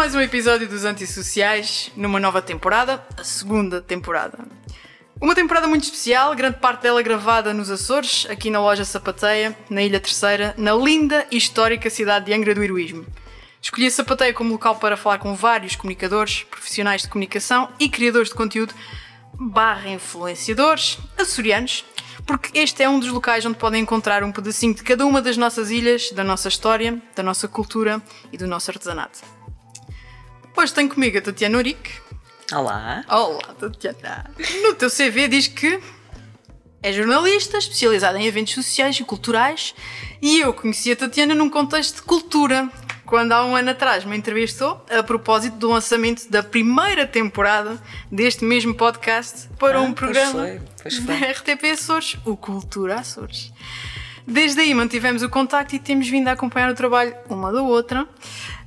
Mais um episódio dos Antissociais, numa nova temporada, a segunda temporada. Uma temporada muito especial, grande parte dela gravada nos Açores, aqui na loja Sapateia, na Ilha Terceira, na linda e histórica cidade de Angra do Heroísmo. Escolhi a Sapateia como local para falar com vários comunicadores, profissionais de comunicação e criadores de conteúdo barra influenciadores açorianos, porque este é um dos locais onde podem encontrar um pedacinho de cada uma das nossas ilhas, da nossa história, da nossa cultura e do nosso artesanato. Hoje tenho comigo a Tatiana Urique. Olá. Olá, Tatiana. No teu CV diz que é jornalista, especializada em eventos sociais e culturais, e eu conheci a Tatiana num contexto de cultura, quando há um ano atrás me entrevistou a propósito do lançamento da primeira temporada deste mesmo podcast para Ah, um pois programa foi, pois foi. da RTP Açores, o Cultura Açores. Desde aí mantivemos o contacto e temos vindo a acompanhar o trabalho uma da outra.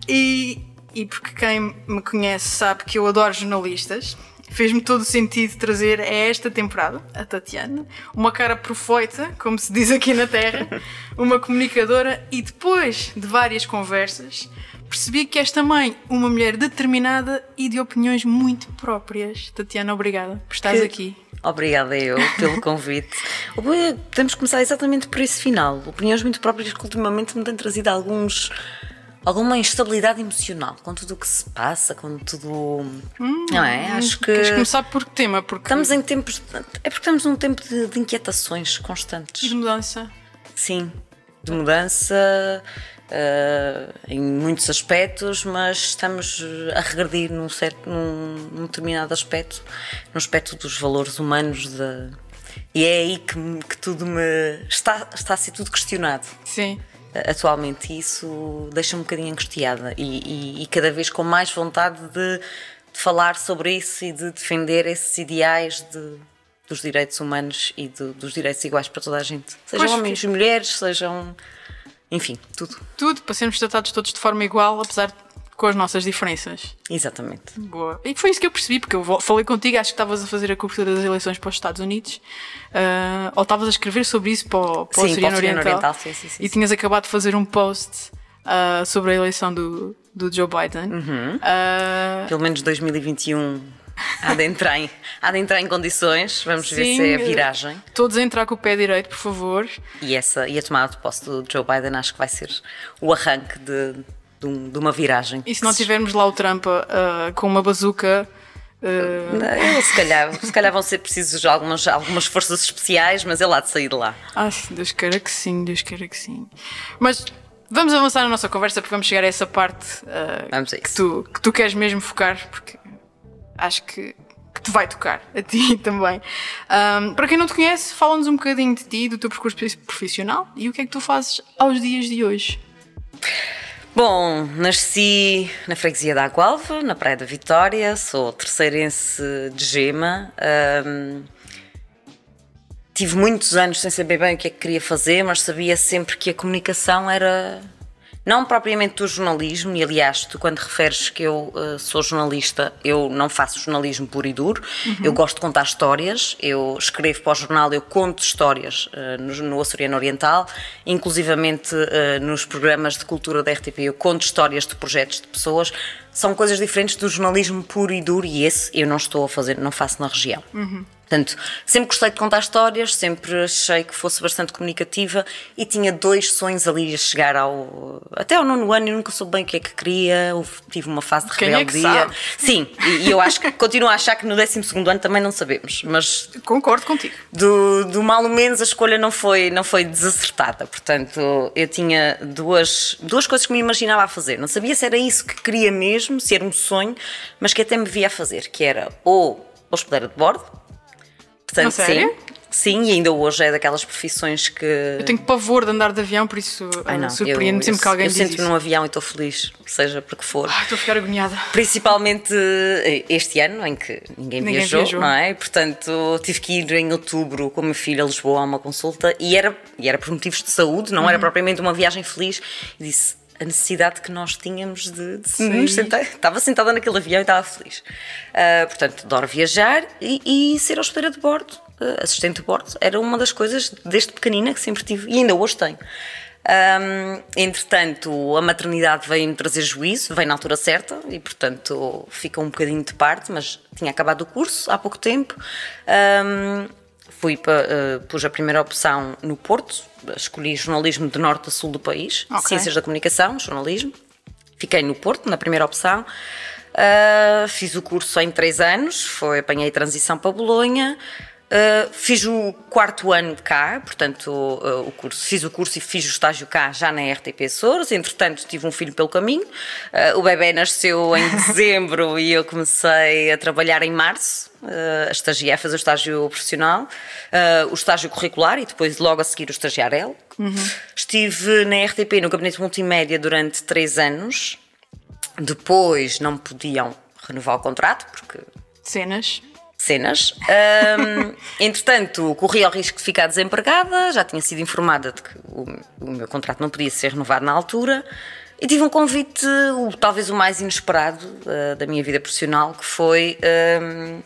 E, e porque quem me conhece sabe que eu adoro jornalistas, fez-me todo o sentido trazer a esta temporada a Tatiana, uma cara profeita, como se diz aqui na Terra, uma comunicadora, e depois de várias conversas, percebi que és também uma mulher determinada e de opiniões muito próprias. Tatiana, obrigada por estares Que- aqui. Obrigada eu pelo convite. Podemos começar exatamente por esse final. Opiniões muito próprias que ultimamente me têm trazido alguns. Alguma instabilidade emocional com tudo o que se passa, com tudo. não é? Acho que. Queres começar por que tema? Porque Estamos em tempos. É porque estamos num tempo de, de inquietações e constantes. de mudança. Sim, de mudança eh, em muitos aspectos, mas estamos a regredir num, certo, num, num determinado aspecto, no aspecto dos valores humanos. De, e é aí que, que tudo me. Está, está a ser tudo questionado Sim. Atualmente. E isso deixa-me um bocadinho angustiada e, e- e cada vez com mais vontade de, de falar sobre isso e de defender esses ideais de- dos direitos humanos e do- dos direitos iguais para toda a gente. Sejam Pois, homens e mulheres, sejam. Enfim, tudo. Tudo para sermos tratados todos de forma igual, apesar de com as nossas diferenças. Exatamente. Boa. E foi isso que eu percebi, porque eu falei contigo, acho que estavas a fazer a cobertura das eleições para os Estados Unidos, ah, ou estavas a escrever sobre isso para o, para Sim, o Açoriano Oriental, Oriental, sim, sim, sim, e tinhas acabado de fazer um post ah, sobre a eleição do, do Joe Biden. Uhum. Ah, Pelo menos 2021 há de entrar em, há de entrar em condições. Vamos ver Sim, se é a viragem. todos a entrar com o pé direito, por favor. E, essa, e a tomada de posse do Joe Biden acho que vai ser o arranque de, de, um- de uma viragem. E se não tivermos lá o Trump ah, com uma bazuca. ah, Não, se, calhar, se calhar vão ser precisos algumas, algumas forças especiais, mas ele há de sair de lá. Ai, Deus queira que sim, Deus queira que sim. Mas vamos avançar na nossa conversa porque vamos chegar a essa parte ah, Vamos a que, tu, que tu queres mesmo focar, porque acho que, que te vai tocar, a ti também. Ahm, para quem não te conhece, fala-nos um bocadinho de ti, do teu percurso profissional e o que é que tu fazes aos dias de hoje. Bom, nasci na freguesia da Agualva, na Praia da Vitória, sou terceirense de Gema. Ahm, tive muitos anos sem saber bem o que é que queria fazer, mas sabia sempre que a comunicação era não propriamente do jornalismo, e aliás, tu quando referes que eu eh, sou jornalista, eu não faço jornalismo puro e duro, eu gosto de contar histórias, eu escrevo para o jornal, eu conto histórias eh, no, no Açoriano Oriental, inclusivamente eh, nos programas de cultura da RTP, eu conto histórias de projetos de pessoas, são coisas diferentes do jornalismo puro e duro, e esse eu não estou a fazer, não faço na região. Portanto, sempre gostei de contar histórias, sempre achei que fosse bastante comunicativa e tinha dois sonhos ali a chegar ao. até ao nono ano, eu nunca soube bem o que é que queria, houve- tive uma fase de Quem é que rebeldia. sabe? Sim, e, e eu acho que continuo a achar que no 12 ano também não sabemos, mas Concordo contigo. do, do mal ou menos a escolha não foi, não foi desacertada. Portanto, eu tinha duas, duas coisas que me imaginava a fazer. Não sabia se era isso que queria mesmo, se era um sonho, mas que até me via a fazer, que era ou hospedeira de bordo. Portanto, sim. Sim, e ainda hoje é daquelas profissões que. Eu tenho pavor de andar de avião, por isso ah, eu- sempre que alguém eu diz sento isso. num avião e estou feliz, seja por que for. Ah, Estou a ficar agoniada. Principalmente eh, este ano, em que ninguém, Ninguém viajou, viajou. não é? Portanto, tive que ir em outubro com a minha filha a Lisboa a uma consulta e era, e era por motivos de saúde, não Uhum. era propriamente uma viagem feliz. E disse a necessidade que nós tínhamos de, de nos sentar. Estava sentada naquele avião e estava feliz. Ah, portanto, adoro viajar e, e ser hospedeira de bordo, ah, assistente de bordo, era uma das coisas desde pequenina que sempre tive e ainda hoje tenho. Um, entretanto, a maternidade veio-me trazer juízo, veio na altura certa e, portanto, fica um bocadinho de parte, mas tinha acabado o curso há pouco tempo. Um, fui para, uh, pus a primeira opção no Porto, escolhi jornalismo de norte a sul do país, okay. ciências da comunicação, jornalismo. Fiquei no Porto, na primeira opção. Uh, fiz o curso em três anos, foi, apanhei transição para Bolonha. Uh, fiz o quarto ano cá, portanto, uh, o curso, fiz o curso e fiz o estágio cá já na RTP Açores. Entretanto, tive um filho pelo caminho. Uh, o bebê nasceu em dezembro e eu comecei a trabalhar em março. a estagiar, fazer o estágio profissional, o estágio curricular e depois logo a seguir o estagiarel. Uhum. Estive na RTP, no gabinete multimédia, durante três anos. Depois não podiam renovar o contrato porque. Cenas cenas. Um, entretanto, corri ao risco de ficar desempregada, já tinha sido informada de que o, o, meu contrato não podia ser renovado na altura. E tive um convite, o, talvez o mais inesperado uh, da minha vida profissional, que foi. Um,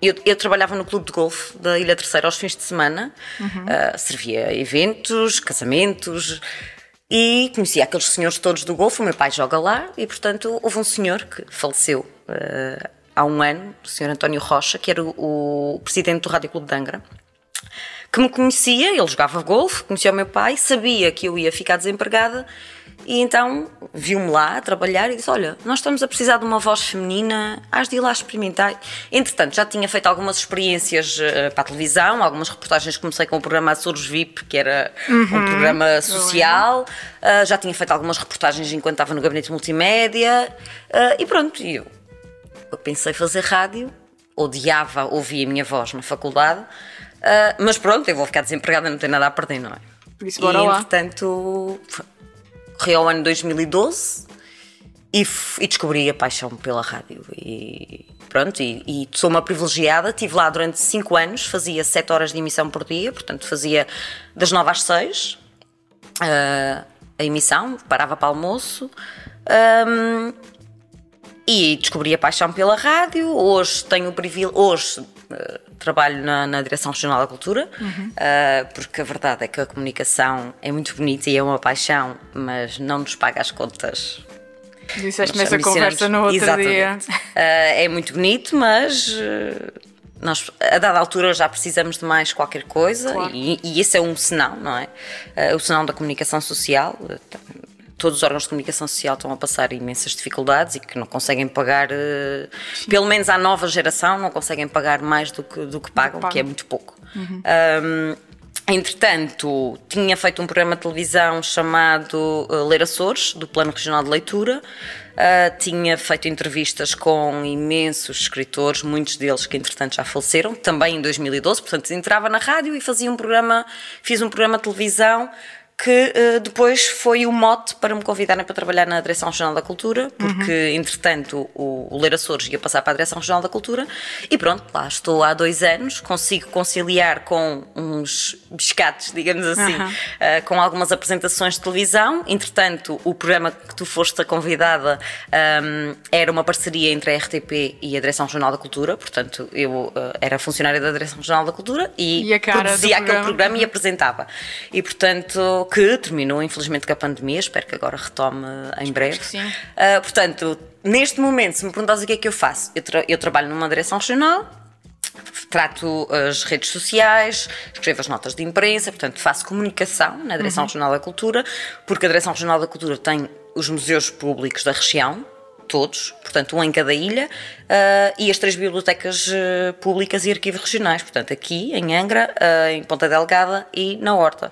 eu, eu, trabalhava no clube de golfe da Ilha Terceira aos fins de semana, uhum. uh, servia eventos, casamentos e conhecia aqueles senhores todos do golfe. O meu pai joga lá e, portanto, houve um senhor que faleceu uh, há um ano, o Sr. António Rocha, que era o, o presidente do Rádio Clube de Angra, que me conhecia, ele jogava golfe, conhecia o meu pai, sabia que eu ia ficar desempregada e então viu-me lá a trabalhar e disse: Olha, nós estamos a precisar de uma voz feminina, has de ir lá experimentar. Entretanto, já tinha feito algumas experiências uh, para a televisão, algumas reportagens. Comecei com o programa Açores VIP, que era uhum. um programa social. Uh, já tinha feito algumas reportagens enquanto estava no gabinete multimédia. Uh, e pronto, e eu pensei fazer rádio, odiava ouvir a minha voz na faculdade, uh, mas pronto, eu vou ficar desempregada, não tenho nada a perder, não é? Por isso, bora e, lá. entretanto, corri ao ano 2012 e, e, descobri a paixão pela rádio. E pronto, e, e, sou uma privilegiada. Estive lá durante 5 anos, fazia 7 horas de emissão por dia, portanto, fazia das 9 às 6 uh, a emissão, parava para almoço. Um, e descobri a paixão pela rádio. Hoje tenho o privilégio. Hoje uh, trabalho na, na, Direção Regional da Cultura, uhum. uh, porque a verdade é que a comunicação é muito bonita e é uma paixão, mas não nos paga as contas. Disseste nessa conversa no outro Exatamente. dia. Uh, é muito bonito, mas nós, a dada altura, já precisamos de mais qualquer coisa claro. e, e esse é um senão, não é? o senão da comunicação social todos os órgãos de comunicação social estão a passar imensas dificuldades e que não conseguem pagar, uh, pelo menos à nova geração, não conseguem pagar mais do que, do que pagam, que é muito pouco. Uhum. Um, Entretanto, tinha feito um programa de televisão chamado uh, Ler Açores, do Plano Regional de Leitura. Uh, tinha feito entrevistas com imensos escritores, muitos deles que entretanto já faleceram, também em 2012. Portanto, entrava na rádio e fazia um programa, fiz um programa de televisão que uh, depois foi o mote para me convidarem para trabalhar na Direção Regional da Cultura, porque uhum. entretanto o, o Leira Açores ia passar para a Direção Regional da Cultura e pronto, lá estou há dois anos, consigo conciliar com uns biscates, digamos assim, uhum. uh, com algumas apresentações de televisão. Entretanto, o programa que tu foste a convidada um, era uma parceria entre a RTP e a Direção Regional da Cultura, portanto eu uh, era funcionária da Direção Regional da Cultura e, e produzia aquele programa e apresentava. E portanto que terminou infelizmente com a pandemia, espero que agora retome em breve. sim. Uh, portanto, neste momento, se me perguntas o que é que eu faço, eu, tra eu trabalho numa direção regional, trato as redes sociais, escrevo as notas de imprensa, portanto faço comunicação na Direção uhum. Regional da Cultura, porque a Direção Regional da Cultura tem os museus públicos da região, todos, portanto, um em cada ilha, uh, e as três bibliotecas uh, públicas e arquivos regionais, portanto, aqui em Angra, uh, em Ponta Delgada e na Horta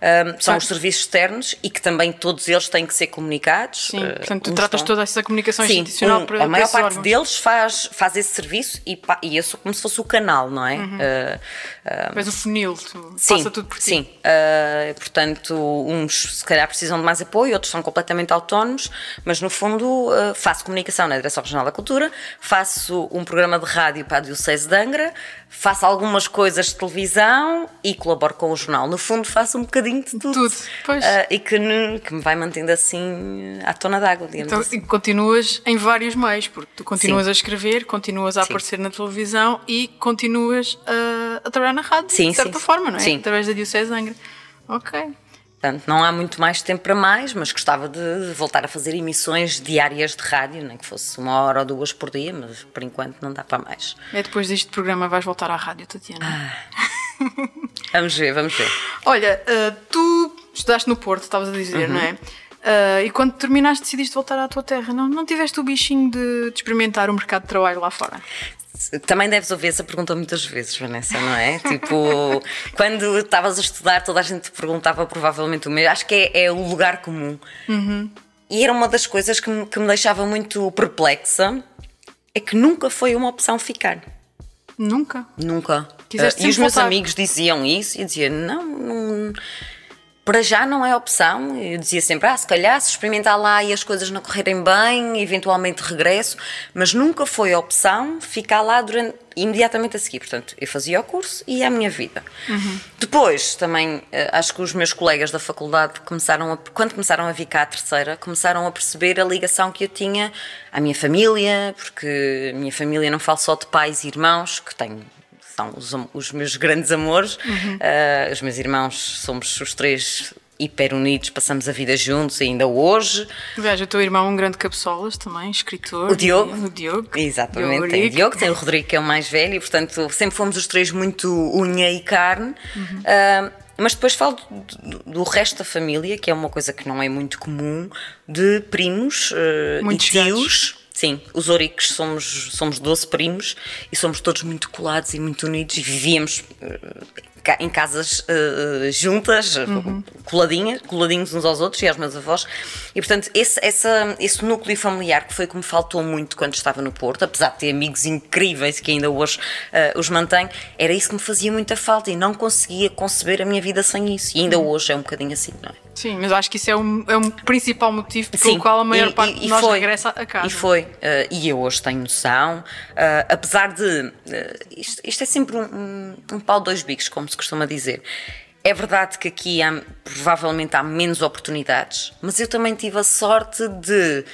um, são os serviços externos e que também todos eles têm que ser comunicados. Sim, uh, portanto, tu tratas toda essa comunicação Sim, institucional um, para A maior parte órgãos. deles faz, faz esse serviço e, e eu sou como se fosse o canal, não é? Uhum. Uh, uh, o funil, tu sim, passa tudo por ti. Sim, uh, portanto, uns se calhar precisam de mais apoio, outros são completamente autónomos, mas no fundo uh, faço comunicação na Direção Regional da Cultura, faço um programa de rádio para a Diocese de Angra, faço algumas coisas de televisão e colaboro com o jornal. No fundo, faço um bocadinho de tudo. tudo. Pois. Uh, e que, que, me vai mantendo assim à tona d'água, digamos então, assim. E continuas em vários meios, porque tu continuas sim. a escrever, continuas a sim. aparecer na televisão e continuas a, a trabalhar na rádio, sim, de certa forma, não é? Sim. Através da Diocese Angra. Ok. Portanto, não há muito mais tempo para mais, mas gostava de voltar a fazer emissões diárias de rádio, nem que fosse uma hora ou duas por dia, mas por enquanto não dá para mais. É depois deste programa vais voltar à rádio, Tatiana. Ah. vamos ver, vamos ver. Olha, uh, tu estudaste no Porto, estavas a dizer, uhum. não é? Uh, e quando terminaste decidiste voltar à tua terra, não, não tiveste o bichinho de, de experimentar o mercado de trabalho lá fora? Também deves ouvir essa pergunta muitas vezes, Vanessa, não é? tipo, quando estavas a estudar, toda a gente te perguntava provavelmente o mesmo. Acho que é, é o lugar comum. Uhum. E era uma das coisas que me, que me deixava muito perplexa, é que nunca foi uma opção ficar. Nunca? Nunca. Uh, e os meus amigos diziam isso e eu dizia, não, não para já não é opção. Eu dizia sempre, ah, se calhar se experimentar lá e as coisas não correrem bem, eventualmente regresso, mas nunca foi opção ficar lá durante, imediatamente a seguir. Portanto, eu fazia o curso e a minha vida. Uhum. Depois, também, eh, acho que os meus colegas da faculdade começaram a, quando começaram a vir cá à terceira, começaram a perceber a ligação que eu tinha à minha família, porque a minha família não fala só de pais e irmãos, que tenho são os, os meus grandes amores. Uhum. Uh, os meus irmãos somos os três hiper unidos, passamos a vida juntos ainda hoje. Veja, o teu irmão é um grande cabeçolas também, escritor. O Diogo. O Diogo. Exatamente, Diogo tem o Diogo, tem o Rodrigo que é o mais velho e portanto sempre fomos os três muito unha e carne. Uhum. Uh, mas depois falo do, do, resto da família, que é uma coisa que não é muito comum, de primos uh, e tios. Sim, os Ouricos somos, somos 12 primos e somos todos muito colados e muito unidos e vivíamos uh, em casas uh, juntas, uhum. coladinhas, coladinhos uns aos outros e aos meus avós. E portanto, esse, essa, esse núcleo familiar que foi como faltou muito quando estava no Porto, apesar de ter amigos incríveis que ainda hoje uh, os mantenho, era isso que me fazia muita falta e não conseguia conceber a minha vida sem isso. E ainda uhum. hoje é um bocadinho assim, não é? Sim, mas acho que isso é um, é um principal motivo pelo Sim, qual a maior e, parte e, de nós foi, regressa a casa. E foi. Uh, e eu hoje tenho noção, uh, apesar de. Uh, isto, isto, é sempre um, um, um pau dois bicos, como se costuma dizer. É verdade que aqui há, provavelmente há menos oportunidades, mas eu também tive a sorte de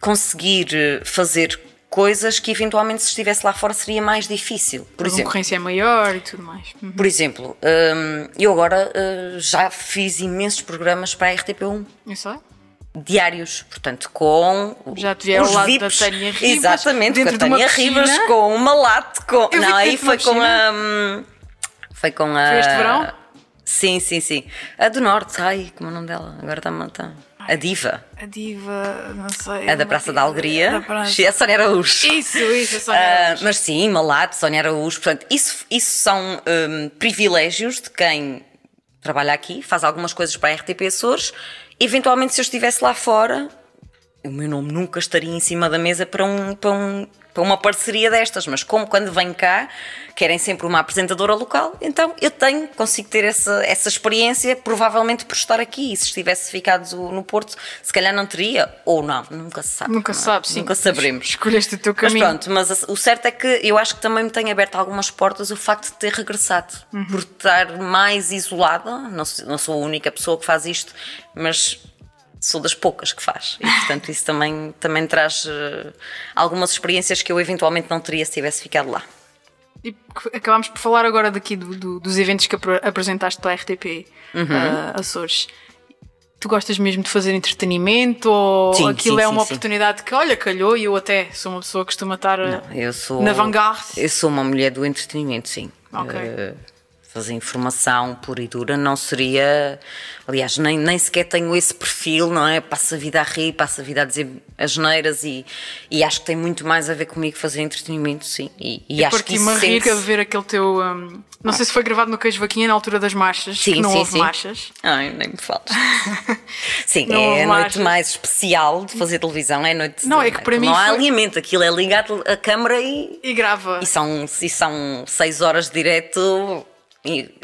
conseguir fazer coisas que eventualmente se estivesse lá fora seria mais difícil. Por a exemplo, concorrência é maior e tudo mais. Uhum. Por exemplo, hum, eu agora uh, já fiz imensos programas para a RTP1. Isso é? Diários, portanto, com já te os lado VIPs, da Tânia Ribas, exatamente, com a Tânia Ribas, com uma latte, com. Eu não, aí foi com a. Foi com a. Foi este verão? Sim, sim, sim. A do Norte, ai, como é o nome dela? Agora está-me. Tá. A Diva. A Diva, não sei. A da Praça da Alegria. Da praça. A Sónia Araújo. Isso, isso, a Sónia ah, Araújo. Uh, mas sim, Malato, Sónia Araújo. Portanto, isso, isso são um, privilégios de quem trabalha aqui, faz algumas coisas para a RTP Açores. Eventualmente, se eu estivesse lá fora, o meu nome nunca estaria em cima da mesa para um, para um para uma parceria destas, mas como quando vem cá querem sempre uma apresentadora local, então eu tenho, consigo ter essa, essa experiência, provavelmente por estar aqui. E se estivesse ficado no Porto, se calhar não teria, ou não, nunca se sabe. Nunca é? sabe, sim. Nunca saberemos. Escolheste o teu caminho. Mas pronto, mas o certo é que eu acho que também me tem aberto algumas portas o facto de ter regressado, uhum. por estar mais isolada. Não, não sou a única pessoa que faz isto, mas sou das poucas que faz. E, portanto, isso também, também traz uh, algumas experiências que eu eventualmente não teria se tivesse ficado lá. E acabámos por falar agora daqui do, do, dos eventos que apresentaste para a RTP uhum. uh, Açores. Tu gostas mesmo de fazer entretenimento ou sim, aquilo sim, é uma sim, oportunidade que, olha, calhou e eu até sou uma pessoa que costuma estar eh, não, sou, na vanguarda? Eu sou uma mulher do entretenimento, sim. Ok. Uh, fazer informação pura e dura não seria. Aliás, nem, nem sequer tenho esse perfil, não é? Passo a vida a rir, passo a vida a dizer as neiras e, e acho que tem muito mais a ver comigo fazer entretenimento, sim. E, e, e acho que isso. me a ver aquele teu. Um, não sei se foi gravado no Queijo Vaquinha na altura das marchas, sim, que não sim, houve sim. marchas. Ai, nem me falas. sim, não é a noite marchas. mais especial de fazer televisão, é a noite. Não, é que para mim. Não foi... há alinhamento, aquilo é ligar a câmara e. E grava. E são, e são seis horas de direto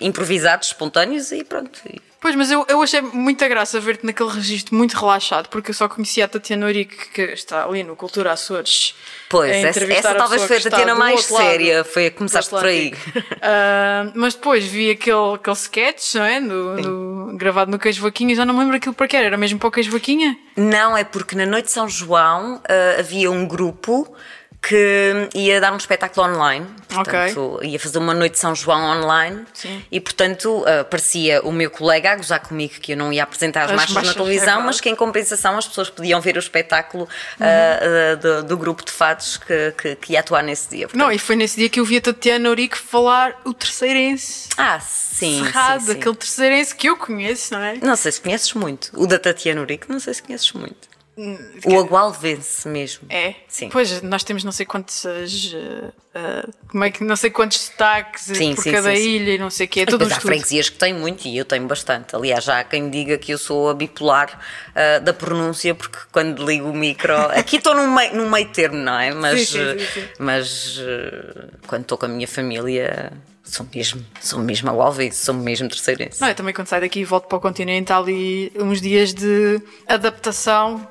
improvisados, espontâneos e pronto. Pois, mas eu, eu achei muita graça ver-te naquele registro muito relaxado, porque eu só conhecia a Tatiana Urique, que está ali no Cultura Açores. Pois, essa, essa talvez foi a Tatiana mais séria, lado, foi a começaste por aí. Uh, mas depois vi aquele, aquele sketch, não é? No, gravado no Queijo Vaquinha, já não me lembro aquilo para que era, era mesmo para o Queijo Vaquinha? Não, é porque na noite de São João uh, havia um grupo que ia dar um espetáculo online, portanto, Ok. ia fazer uma noite de São João online Sim. e, portanto, aparecia o meu colega a gozar comigo que eu não ia apresentar as, As marchas na marchas, é televisão, verdade. mas que em compensação as pessoas podiam ver o espetáculo uh, uh, do, do grupo de fados que, que, que ia atuar nesse dia. Portanto, Não, e foi nesse dia que eu vi a Tatiana Eurico falar o terceirense. ah, sim, Cerrado, sim, sim. aquele terceirense que eu conheço, não é? Não sei se conheces muito. O da Tatiana Urico, não sei se conheces muito. O Agualvense mesmo. É? Sim. Pois, nós temos não sei quantos. uh, uh, como é que. Não sei quantos destaques uh, Sim, por sim, cada sim, ilha e não sei o quê. É tudo um Mas há estudo. freguesias que têm muito e eu tenho bastante. Aliás, já há quem me diga que eu sou a bipolar ah, da pronúncia, porque quando ligo o micro. Aqui estou num meio, num meio termo, não é? Mas, mas ah, quando estou com a minha família, sou mesmo, sou mesmo a Alves, sou mesmo terceirense. Não, eu também quando saio daqui e volto para o continente há ali uns dias de adaptação.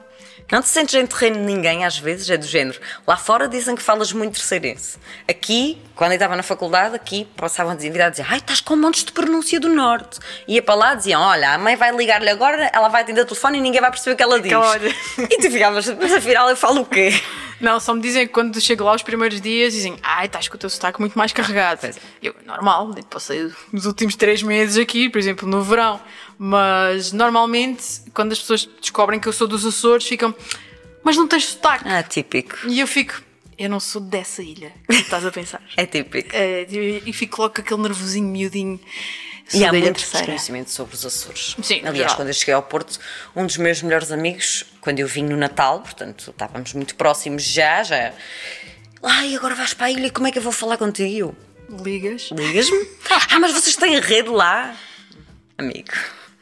Não te sentes em terreno de ninguém às vezes, é do género. Lá fora dizem que falas muito terceirense. Aqui, quando eu estava na faculdade, aqui passavam a dizer, a dizer ai, estás com montes de pronúncia do norte. Ia para lá diziam, olha, a mãe vai ligar-lhe agora, ela vai atender o telefone e ninguém vai perceber o que ela diz. olha. E tu ficavas, mas afinal eu falo o quê? Não, só me dizem que quando chego lá os primeiros dias dizem ai, estás com o teu sotaque muito mais carregado. É. Eu, normal, passei os últimos três meses aqui, por exemplo, no verão. Mas normalmente, quando as pessoas descobrem que eu sou dos Açores, ficam, mas não tens sotaque. Ah, típico. E eu fico, eu não sou dessa ilha, que tu estás a pensar. É típico. É, e fico logo com aquele nervosinho miudinho. Sou E há muito terceira. desconhecimento sobre os Açores. Sim, Aliás, quando eu cheguei ao Porto, um dos meus melhores amigos, quando eu vim no Natal, portanto, estávamos muito próximos já, já. Ai, agora vais para a ilha, como é que eu vou falar contigo? Ligas. Ligas-me? ah, mas vocês têm rede lá? Amigo.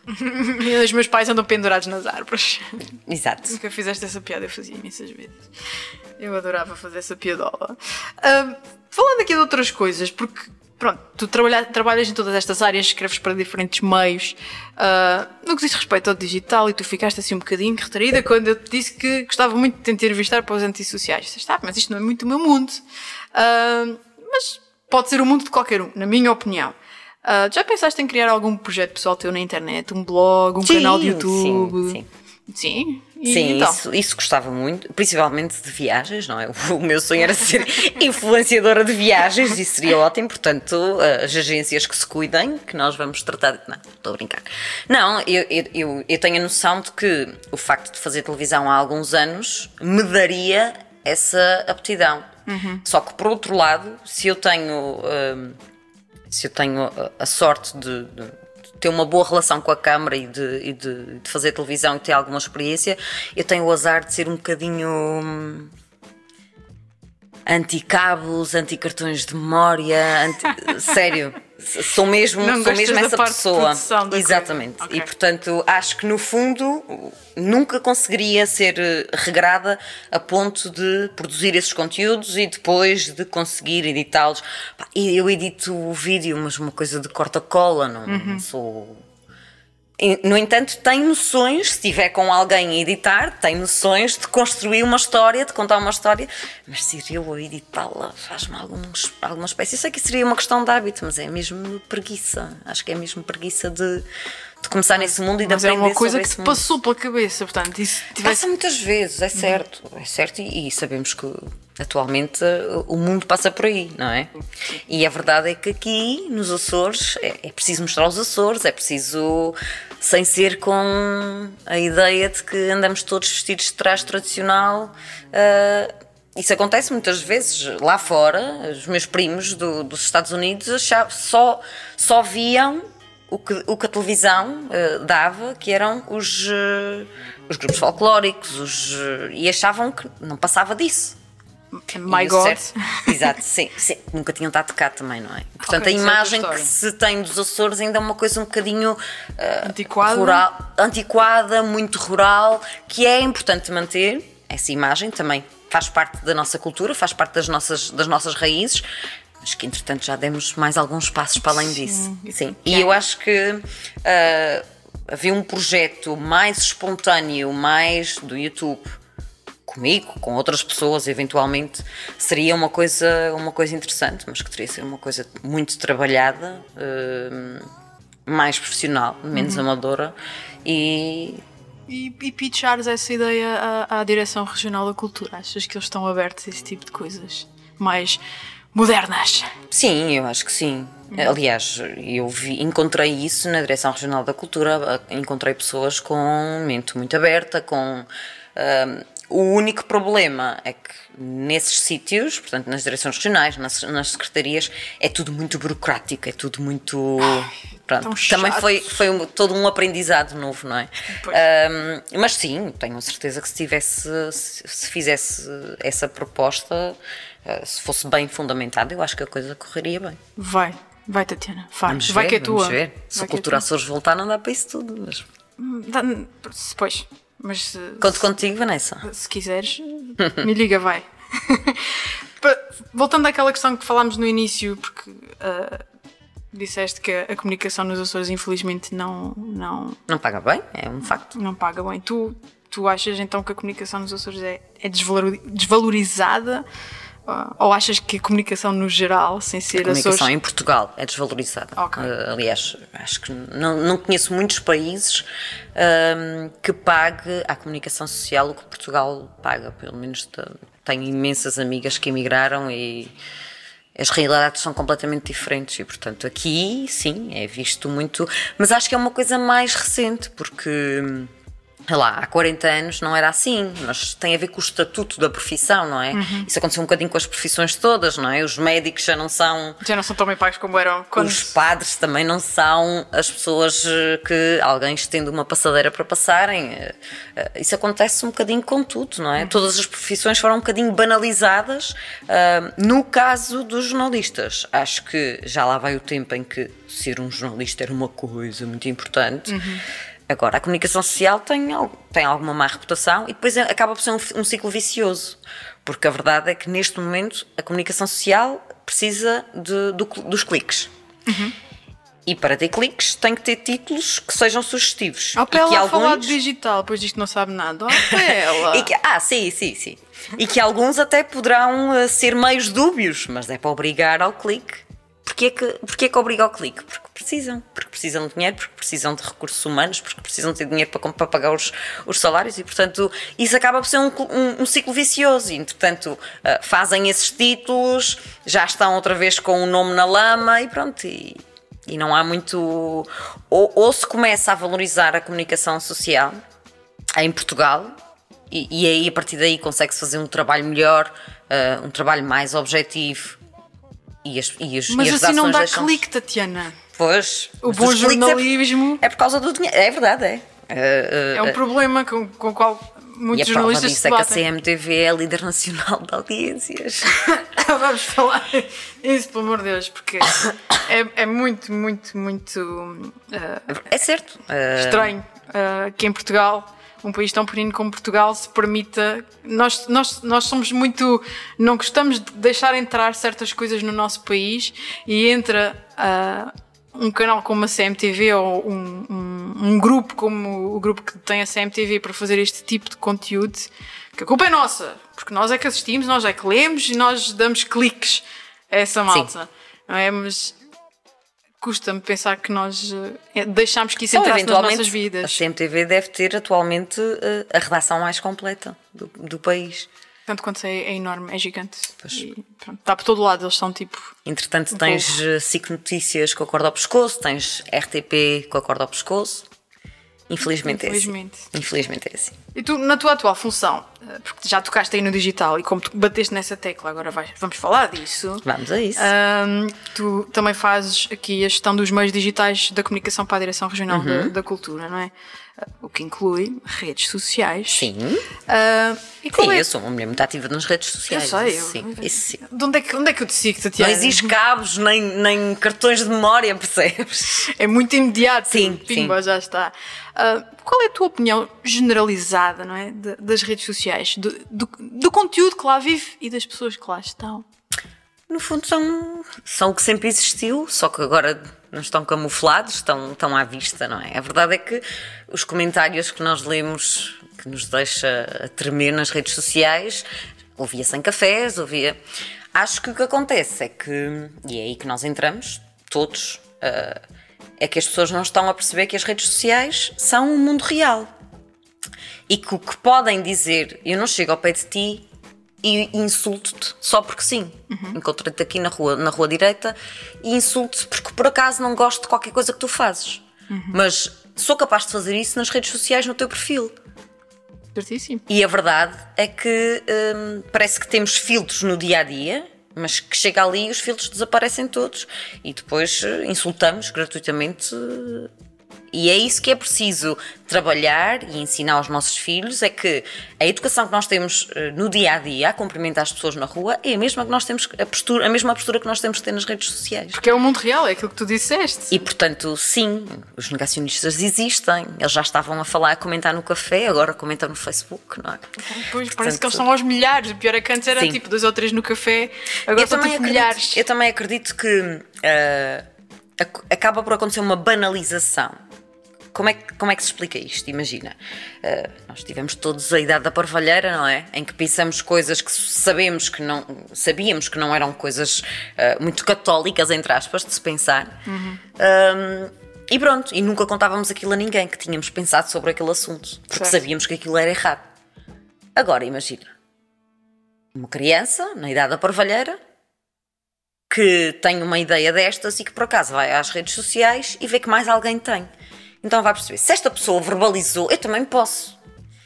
Os meus pais andam pendurados nas árvores. Exato. Nunca fizeste essa piada, eu fazia imensas vezes. Eu adorava fazer essa piadola. Ahm, falando aqui de outras coisas, porque pronto, tu trabalha, trabalhas em todas estas áreas, escreves para diferentes meios. Ah, no que diz respeito ao digital, e tu ficaste assim um bocadinho retraída quando eu te disse que gostava muito de te entrevistar para os antissociais. Disseste, ah, mas isto não é muito o meu mundo. Ah, mas pode ser o mundo de qualquer um, na minha opinião. Ah, já pensaste em criar algum projeto pessoal teu na internet? Um blog, um Sim, canal de sim, YouTube? sim. Sim? E Sim, então? isso, isso gostava muito, principalmente de viagens, não é? O meu sonho era ser influenciadora de viagens e seria ótimo, portanto, as agências que se cuidem, que nós vamos tratar. de- Não, estou a brincar. Não, eu, eu, eu, tenho a noção de que o facto de fazer televisão há alguns anos me daria essa aptidão. Só que, por outro lado, se eu tenho. hum, se eu tenho a, sorte de ter uma boa relação com a câmara e, de, e de- de fazer televisão e ter alguma experiência, eu tenho o azar de ser um bocadinho hum, anti-cabos, anti-cartões de memória, anti- sério. Sou mesmo, Não sou mesmo essa pessoa. Exatamente. Ok. E portanto, acho que no fundo nunca conseguiria ser eh, regrada a ponto de produzir esses conteúdos e depois de conseguir editá-los. Eu edito o vídeo, mas uma coisa de corta-cola, não, Uhum. não sou. No entanto, tenho noções, se estiver com alguém a editar, tenho noções de construir uma história, de contar uma história, mas ser eu a editá-la faz-me alguns, alguma espécie. Eu sei que seria uma questão de hábito, mas é mesmo preguiça. Acho que é mesmo preguiça de, de começar nesse mundo e de Mas é aprender uma coisa que te passou pela cabeça, portanto, se tivesse. Passa muitas vezes, é certo, é certo, e, e sabemos que atualmente o mundo passa por aí, não é? E a verdade é que aqui nos Açores é, é preciso mostrar os Açores, é preciso, sem ser com a ideia de que andamos todos vestidos de traje tradicional. uh, isso acontece muitas vezes lá fora. Os meus primos do- dos Estados Unidos achavam- só, só viam o que, o que a televisão eh, dava, que eram os, eh, os grupos folclóricos, os, e achavam que não passava disso. My God. certo- Exato, sim, sim. Nunca tinham estado cá também, não é? Portanto, Ok, a é imagem que se tem dos Açores ainda é uma coisa um bocadinho eh, Antiquada. rural, antiquada, muito rural, que é importante manter. Essa imagem também faz parte da nossa cultura, faz parte das nossas, das nossas raízes, mas que entretanto já demos mais alguns passos para além disso. Sim. E eu acho que ah, havia um projeto mais espontâneo, mais do YouTube comigo, com outras pessoas, eventualmente, seria uma coisa, uma coisa interessante, mas que teria de ser uma coisa muito trabalhada, hum, mais profissional, menos Uhum. amadora e, e, e pitchares essa ideia à, à Direção Regional da Cultura? Achas que eles estão abertos a esse tipo de coisas mais modernas? Sim, eu acho que sim. Aliás, eu vi, encontrei isso na Direção Regional da Cultura, encontrei pessoas com mente muito aberta, com. ah, o único problema é que nesses sítios, portanto nas direções regionais, nas, nas secretarias, é tudo muito burocrático, é tudo muito. Pronto, também foi, foi um- todo um aprendizado novo, não é? Ah, mas sim, tenho a certeza que se tivesse, se, se fizesse essa proposta, ah, se fosse bem fundamentada, eu acho que a coisa correria bem. Vai, vai, Tatiana. Vai, Vamos vai ver, que é vamos tua. ver. Se Vai a é cultura. Açores voltar, não dá para isso tudo. Mas Dá- Pois, mas se, conto contigo, Vanessa. se quiseres, me liga, vai. Voltando àquela questão que falámos no início, porque ah, disseste que a comunicação nos Açores infelizmente não, não, Não paga bem, é um facto. não paga bem. Tu, tu achas então que a comunicação nos Açores é, é desvalori- desvalorizada? Ou achas que a comunicação no geral, sem ser A comunicação Açores... em Portugal é desvalorizada. Ok. Eh, aliás, acho que não, não conheço muitos países ahm, que pague à comunicação social o que Portugal paga. Pelo menos te- tenho imensas amigas que emigraram e as realidades são completamente diferentes. E, portanto, aqui, sim, é visto muito. Mas acho que é uma coisa mais recente, porque. Sei lá, há 40 anos não era assim, mas tem a ver com o estatuto da profissão, não é? Uhum. Isso aconteceu um bocadinho com as profissões todas, não é? Os médicos já não são Já não são tão bem pagos como eram quando... os padres também não são as pessoas eh, que alguém estende uma passadeira para passarem. Eh, eh, Isso acontece um bocadinho com tudo, não é? Todas as profissões foram um bocadinho banalizadas. No caso dos jornalistas, acho que já lá vai o tempo em que ser um jornalista era uma coisa muito importante. Agora, a comunicação social tem, tem alguma má reputação e depois acaba por ser um, um ciclo vicioso. Porque a verdade é que neste momento a comunicação social precisa de- do dos cliques. E para ter cliques tem que ter títulos que sejam sugestivos. E para que ela falar de alguns. digital, pois disto não sabe nada. Para ela. Que- ah, sim, sim, sim. E que alguns até poderão eh, ser meios dúbios, mas é para obrigar ao clique. Porquê é que, porquê é que obriga ao clique? Porque precisam. Porque precisam de dinheiro, porque precisam de recursos humanos, porque precisam ter dinheiro para, para pagar os, os salários e, portanto, isso acaba por ser um, um- um ciclo vicioso. E, entretanto, eh, fazem esses títulos, já estão outra vez com o nome na lama e pronto. E, e não há muito. Ou, ou se começa a valorizar a comunicação social em Portugal e, e aí a partir daí consegue-se fazer um trabalho melhor, ah, um trabalho mais objetivo e as, e as, Mas e as assim não dá deixam- clique, Tatiana. Pois, O bom é jornalismo É, por causa do dinheiro, é verdade, é. Ah, ah, é um problema com, com o qual e muitos a prova jornalistas disso se é que a batem. CMTV é a líder nacional de audiências. Vamos falar isso, pelo amor de Deus, porque é, é muito, muito, muito ah, É certo. estranho que em Portugal, um país tão pequenino como Portugal, se permita. Nós, nós, nós somos muito. Não gostamos de deixar entrar certas coisas no nosso país e entra. ah, um canal como a CMTV ou um, um, um grupo como o grupo que tem a CMTV para fazer este tipo de conteúdo, que a culpa é nossa, porque nós é que assistimos, nós é que lemos e nós damos cliques a essa malta, não é? Mas custa-me pensar que nós eh, deixámos que isso Então, entrasse nas nossas a vidas. CMTV deve ter atualmente ah, a redação mais completa do, do país. Tanto quanto é, é enorme, é gigante. E, pronto, está por todo lado, eles são tipo. Entretanto, Um tens pouco. eh, SIC Notícias com a corda ao pescoço, tens RTP com a corda ao pescoço. Infelizmente, Infelizmente. é assim. Infelizmente é assim. E tu, na tua atual função, eh, porque já tocaste aí no digital e como tu bateste nessa tecla, agora vais- vamos falar disso. Vamos a isso. Ahm, tu também fazes aqui a gestão dos meios digitais da comunicação para a Direção Regional Uhum. da, da Cultura, não é? O que inclui redes sociais. Sim. Ah, e Sim, é? eu sou uma mulher muito ativa nas redes Eu sociais. sei. Isso eu- sim, isso sim. De onde é que, onde é que eu te sigo, Não Tatiana? existe cabos nem, nem cartões de memória, percebes? É muito imediato. Sim, Pimba, já está. Ah, qual é a tua opinião generalizada, não é? de- das redes sociais, do, do, do conteúdo que lá vive e das pessoas que lá estão? No fundo, são, são o que sempre existiu, só que agora não estão camuflados, estão, estão à vista, não é? A verdade é que os comentários que nós lemos, que nos deixa tremer nas redes sociais, ouvia sem cafés, ouvia. Acho que o que acontece é que, e é aí que nós entramos, todos, ah, é que as pessoas não estão a perceber que as redes sociais são um mundo real. e que o que podem dizer, eu não chego ao pé de ti e insulto-te só porque sim. Uhum. Encontrei-te aqui na rua, na rua direita e insulto-te porque por acaso não gosto de qualquer coisa que tu fazes. Uhum. Mas sou capaz de fazer isso nas redes sociais no teu perfil. Certíssimo. E a verdade é que hum, parece que temos filtros no dia a dia, mas que chega ali e os filtros desaparecem todos e depois eh, insultamos gratuitamente e é isso que é preciso trabalhar e ensinar aos nossos filhos: é que a educação que nós temos eh, no dia a dia, a cumprimentar as pessoas na rua, é a mesma que nós temos a postura, a mesma postura que nós temos que ter nas redes sociais. Porque é o mundo real, é aquilo que tu disseste. E portanto, sim, os negacionistas existem. Eles já estavam a falar, a comentar no café, agora comentam no Facebook, não é? Pois, portanto, parece que eles são aos milhares. O pior é que antes era sim. tipo dois ou três no café, agora eu são tipo acredito, milhares. Eu também acredito que uh, acaba por acontecer uma banalização como é, que, como é que se explica isto? Imagina, uh, nós tivemos todos a idade da parvalheira, não é? Em que pensamos coisas que sabemos que não, sabíamos que não eram coisas uh, muito católicas, entre aspas, de se pensar. Uhum. Um, e pronto, e nunca contávamos aquilo a ninguém que tínhamos pensado sobre aquele assunto, porque certo. sabíamos que aquilo era errado. Agora, imagina, uma criança, na idade da parvalheira, que tem uma ideia destas e que por acaso vai às redes sociais e vê que mais alguém tem. Então vai perceber, se esta pessoa verbalizou, eu também posso.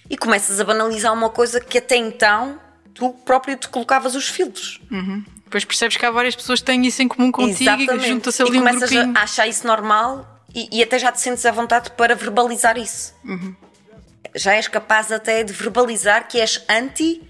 E começas a banalizar uma coisa que até então tu próprio te colocavas os filtros. Uhum. Depois percebes que há várias pessoas que têm isso em comum contigo Exatamente. e que juntam-se ali e um começas a achar isso normal e, e, até já te sentes à vontade para verbalizar isso. Uhum. Já és capaz até de verbalizar que és anti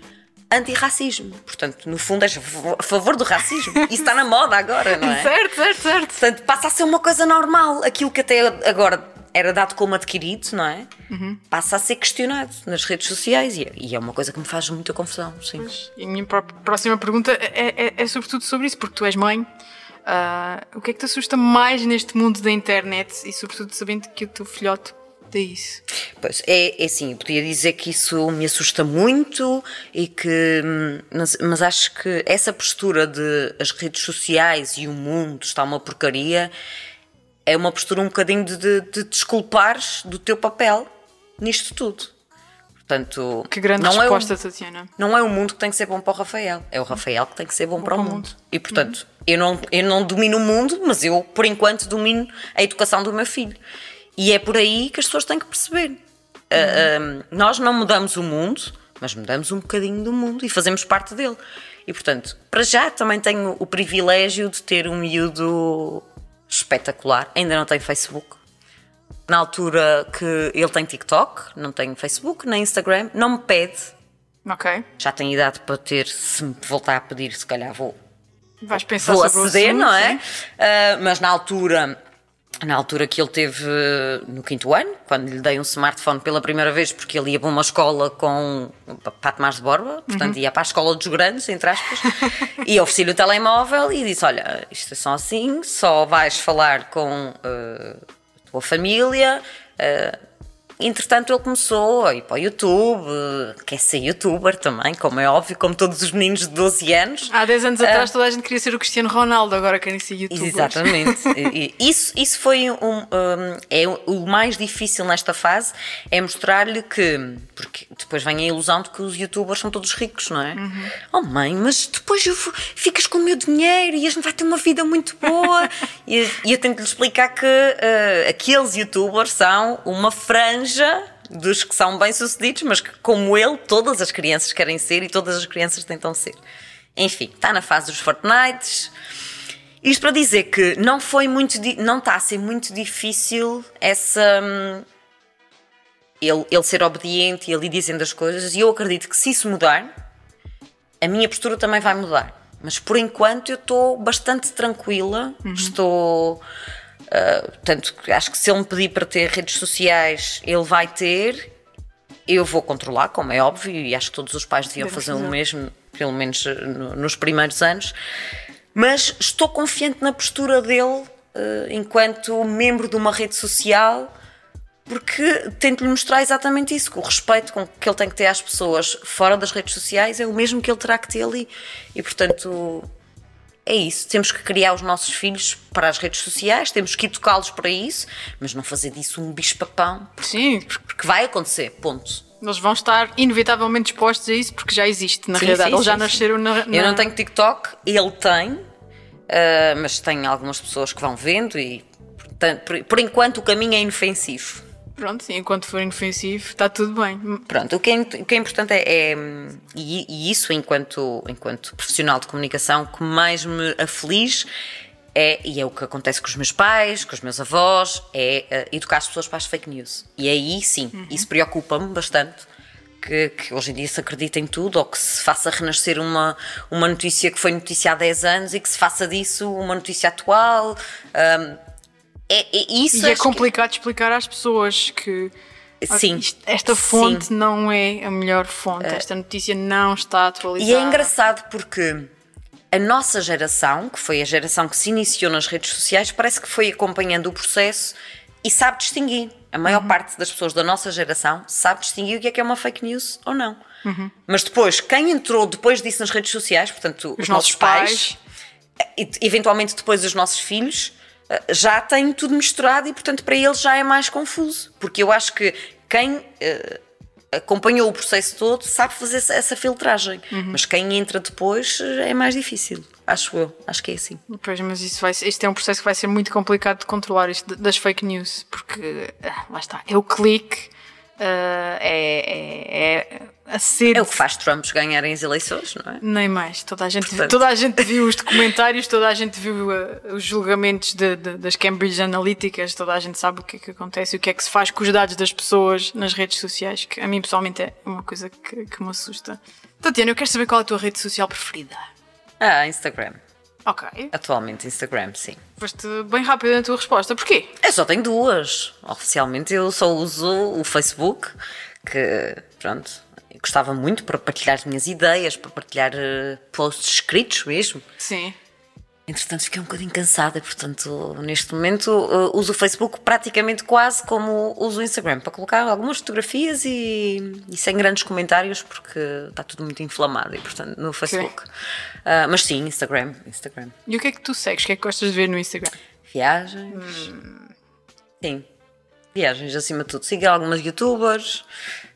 anti-racismo. Portanto, no fundo, és a favor do racismo. Isso está na moda agora, não é? Certo, certo, certo. Portanto, passa a ser uma coisa normal. Aquilo que até agora era dado como adquirido, não é? Uhum. Passa a ser questionado nas redes sociais e é, e é, uma coisa que me faz muita confusão. Sim. E a minha próxima pergunta é, é, é, sobretudo sobre isso, porque tu és mãe. Uh, o que é que te assusta mais neste mundo da internet e, sobretudo, sabendo que o teu filhote tem isso? Pois, é, é assim, eu podia dizer que isso me assusta muito e que. Hum, mas, mas acho que essa postura de as redes sociais e o mundo está uma porcaria é uma postura um bocadinho de, de, de desculpares do teu papel nisto tudo. Portanto, que grande não resposta, é o, Tatiana. Não é o mundo que tem que ser bom para o Rafael, é o Rafael que tem que ser bom, bom para o mundo. mundo. E portanto, uhum. eu, não, eu não domino o mundo, mas eu, por enquanto, domino a educação do meu filho. E é por aí que as pessoas têm que perceber. Uhum. Uh, uh, nós não mudamos o mundo, mas mudamos um bocadinho do mundo e fazemos parte dele. E portanto, para já também tenho o privilégio de ter um miúdo espetacular. Ainda não tem Facebook. Na altura que ele tem TikTok, não tem Facebook, nem Instagram, não me pede. Ok. Já tenho idade para ter, se me voltar a pedir, se calhar vou. Vais pensar vou aceder, não é? Uh, mas na altura na altura que ele teve no quinto ano, quando lhe dei um smartphone pela primeira vez, porque ele ia para uma escola com Patmars de Borba, portanto uhum. ia para a escola dos grandes, entre aspas, e ofereci-lhe o telemóvel e disse: Olha, isto é só assim, só vais falar com uh, a tua família. Uh, entretanto, ele começou a ir para o YouTube, quer ser youtuber também, como é óbvio, como todos os meninos de 12 anos. Há 10 anos atrás toda a gente queria ser o Cristiano Ronaldo, agora querem ser youtuber. Exatamente. isso, isso foi um, um, é o mais difícil nesta fase, é mostrar-lhe que, porque depois vem a ilusão de que os youtubers são todos ricos, não é? Uhum. Oh mãe, mas depois eu, ficas com o meu dinheiro e a gente vai ter uma vida muito boa. e, e eu tento-lhe explicar que uh, aqueles youtubers são uma franja dos que são bem-sucedidos, mas que, como ele, todas as crianças querem ser e todas as crianças tentam ser. Enfim, está na fase dos Fortnites. Isto para dizer que não foi muito, não está a ser muito difícil essa hum, ele, ele ser obediente e ele dizendo as coisas, e eu acredito que se isso mudar, a minha postura também vai mudar. Mas por enquanto eu estou bastante tranquila, uhum. estou Uh, portanto, acho que se ele me pedir para ter redes sociais, ele vai ter. Eu vou controlar, como é óbvio, e acho que todos os pais deviam fazer, fazer o mesmo, pelo menos ah, no, nos primeiros anos. Mas estou confiante na postura dele uh, enquanto membro de uma rede social, porque tento-lhe mostrar exatamente isso, que o respeito com que ele tem que ter às pessoas fora das redes sociais é o mesmo que ele terá que ter ali. E portanto é isso. Temos que criar os nossos filhos para as redes sociais, temos que educá-los para isso, mas não fazer disso um bicho-papão. Sim, porque vai acontecer, ponto. Eles vão estar inevitavelmente expostos a isso porque já existe, na sim, realidade. Sim, Eles já sim, nasceram na, na, Eu não tenho TikTok, ele tem, uh, mas tem algumas pessoas que vão vendo e, portanto, por, por enquanto, o caminho é inofensivo. Pronto, sim, enquanto for inofensivo, está tudo bem. Pronto, o que é, o que é importante é, é e, e, isso enquanto, enquanto profissional de comunicação, que mais me aflige é, e é o que acontece com os meus pais, com os meus avós, é uh, educar as pessoas para as fake news. E aí sim, uhum. isso preocupa-me bastante. Que, que, hoje em dia se acredita em tudo ou que se faça renascer uma, uma notícia que foi notícia há 10 anos e que se faça disso uma notícia atual. Um, é, é, isso e é complicado que... explicar às pessoas que Sim. esta fonte Sim. não é a melhor fonte, uh, esta notícia não está atualizada. E é engraçado porque a nossa geração, que foi a geração que se iniciou nas redes sociais, parece que foi acompanhando o processo e sabe distinguir. A maior uhum. parte das pessoas da nossa geração sabe distinguir o que é que é uma fake news ou não. Uhum. Mas depois, quem entrou depois disso nas redes sociais, portanto, os, os nossos, nossos pais, pais, e eventualmente depois os nossos filhos, já tem tudo misturado e, portanto, para eles já é mais confuso. Porque eu acho que quem uh, acompanhou o processo todo sabe fazer essa, filtragem, uhum. mas quem entra depois eh, é mais difícil. Acho eu, acho que é assim. Pois, mas isso vai, isto é um processo que vai ser muito complicado de controlar, isto das fake news, porque lá está, é o clique, uh, é, é, ser. É o que faz Trump ganharem as eleições, não é? Nem mais. Toda a gente, Portanto... toda a gente viu os documentários, toda a gente viu uh, os julgamentos de, de, das Cambridge Analyticas, toda a gente sabe o que é que acontece e o que é que se faz com os dados das pessoas nas redes sociais, que a mim pessoalmente é uma coisa que, que me assusta. Tatiana, eu quero saber qual é a tua rede social preferida. Ah, Instagram. Ok. Atualmente Instagram, sim. Foste bem rápido na tua resposta. Porquê? Eu só tenho duas. Oficialmente eu só uso o Facebook, que, pronto, gostava muito para partilhar as minhas ideias, para partilhar uh, posts escritos mesmo. Sim. Entretanto, fiquei um bocadinho cansada, portanto, neste momento uh, uso o Facebook praticamente quase como uso o Instagram, para colocar algumas fotografias e, e sem grandes comentários, porque está tudo muito inflamado, e portanto, no Facebook. Uh, mas sim, Instagram, Instagram. E o que é que tu segues? O que é que gostas de ver no Instagram? Viagens. Hum. Sim, viagens acima de tudo. Sigo algumas youtubers,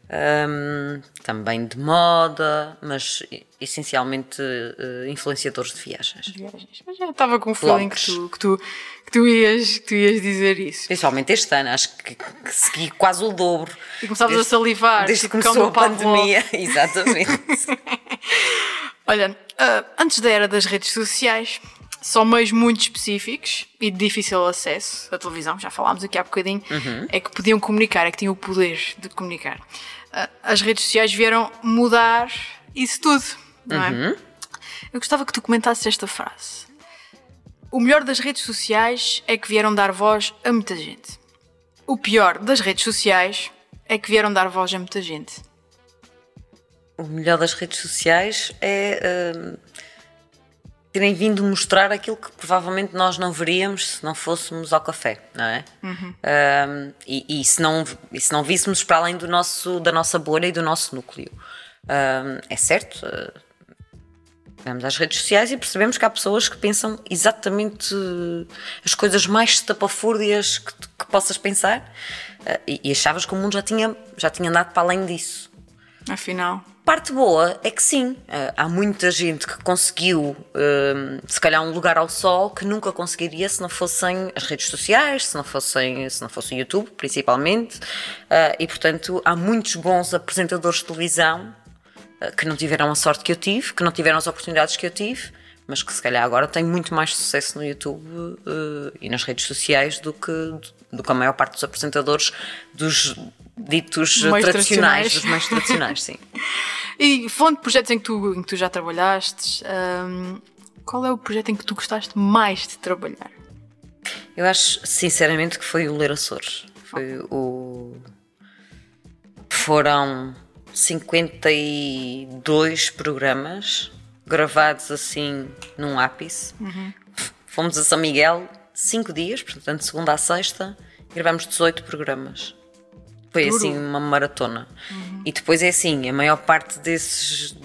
um, também de moda, mas essencialmente uh, influenciadores de viagens. viagens. Mas já estava com o feeling que tu, que, tu, que, tu ias, que tu ias dizer isso. Principalmente este ano, acho que, que segui quase o dobro. E começavas desde, a salivar. Desde tipo, que começou a pandemia, exatamente. Olha, uh, antes da era das redes sociais, só meios muito específicos e de difícil acesso à televisão, já falámos aqui há bocadinho, uhum. é que podiam comunicar, é que tinham o poder de comunicar. Ah, as redes sociais vieram mudar isso tudo, não é? Uhum. Eu gostava que tu comentasses esta frase. O melhor das redes sociais é que vieram dar voz a muita gente. O pior das redes sociais é que vieram dar voz a muita gente. O melhor das redes sociais é uh, terem vindo mostrar aquilo que provavelmente nós não veríamos se não fôssemos ao café, não é? Uhum. Um, e, e, se não, e se não víssemos para além do nosso, da nossa bolha e do nosso núcleo. Um, é certo, uh, vamos às redes sociais e percebemos que há pessoas que pensam exatamente as coisas mais estapafúrdias que, que possas pensar uh, e, e achavas que o mundo já tinha, já tinha andado para além disso. Afinal. Parte boa é que sim, eh, há muita gente que conseguiu, ehm, se calhar, um lugar ao sol que nunca conseguiria se não fossem as redes sociais, se não, fossem, se não fosse o YouTube, principalmente. Eh, e, portanto, há muitos bons apresentadores de televisão eh, que não tiveram a sorte que eu tive, que não tiveram as oportunidades que eu tive, mas que se calhar agora têm muito mais sucesso no YouTube e nas redes sociais do que, do que a maior parte dos apresentadores dos ditos mais tradicionais, tradicionais, dos mais tradicionais, sim. e falando de projetos em que tu, em que tu já trabalhaste, um, qual é o projeto em que tu gostaste mais de trabalhar? Eu acho, sinceramente, que foi o Ler Açores. Foi o. Foram 52 programas gravados assim num ápice. Uhum. Fomos a São Miguel cinco dias, portanto, de segunda a sexta, gravamos 18 programas. Foi Duro. assim uma maratona. Uhum. E depois é assim, a maior parte desses,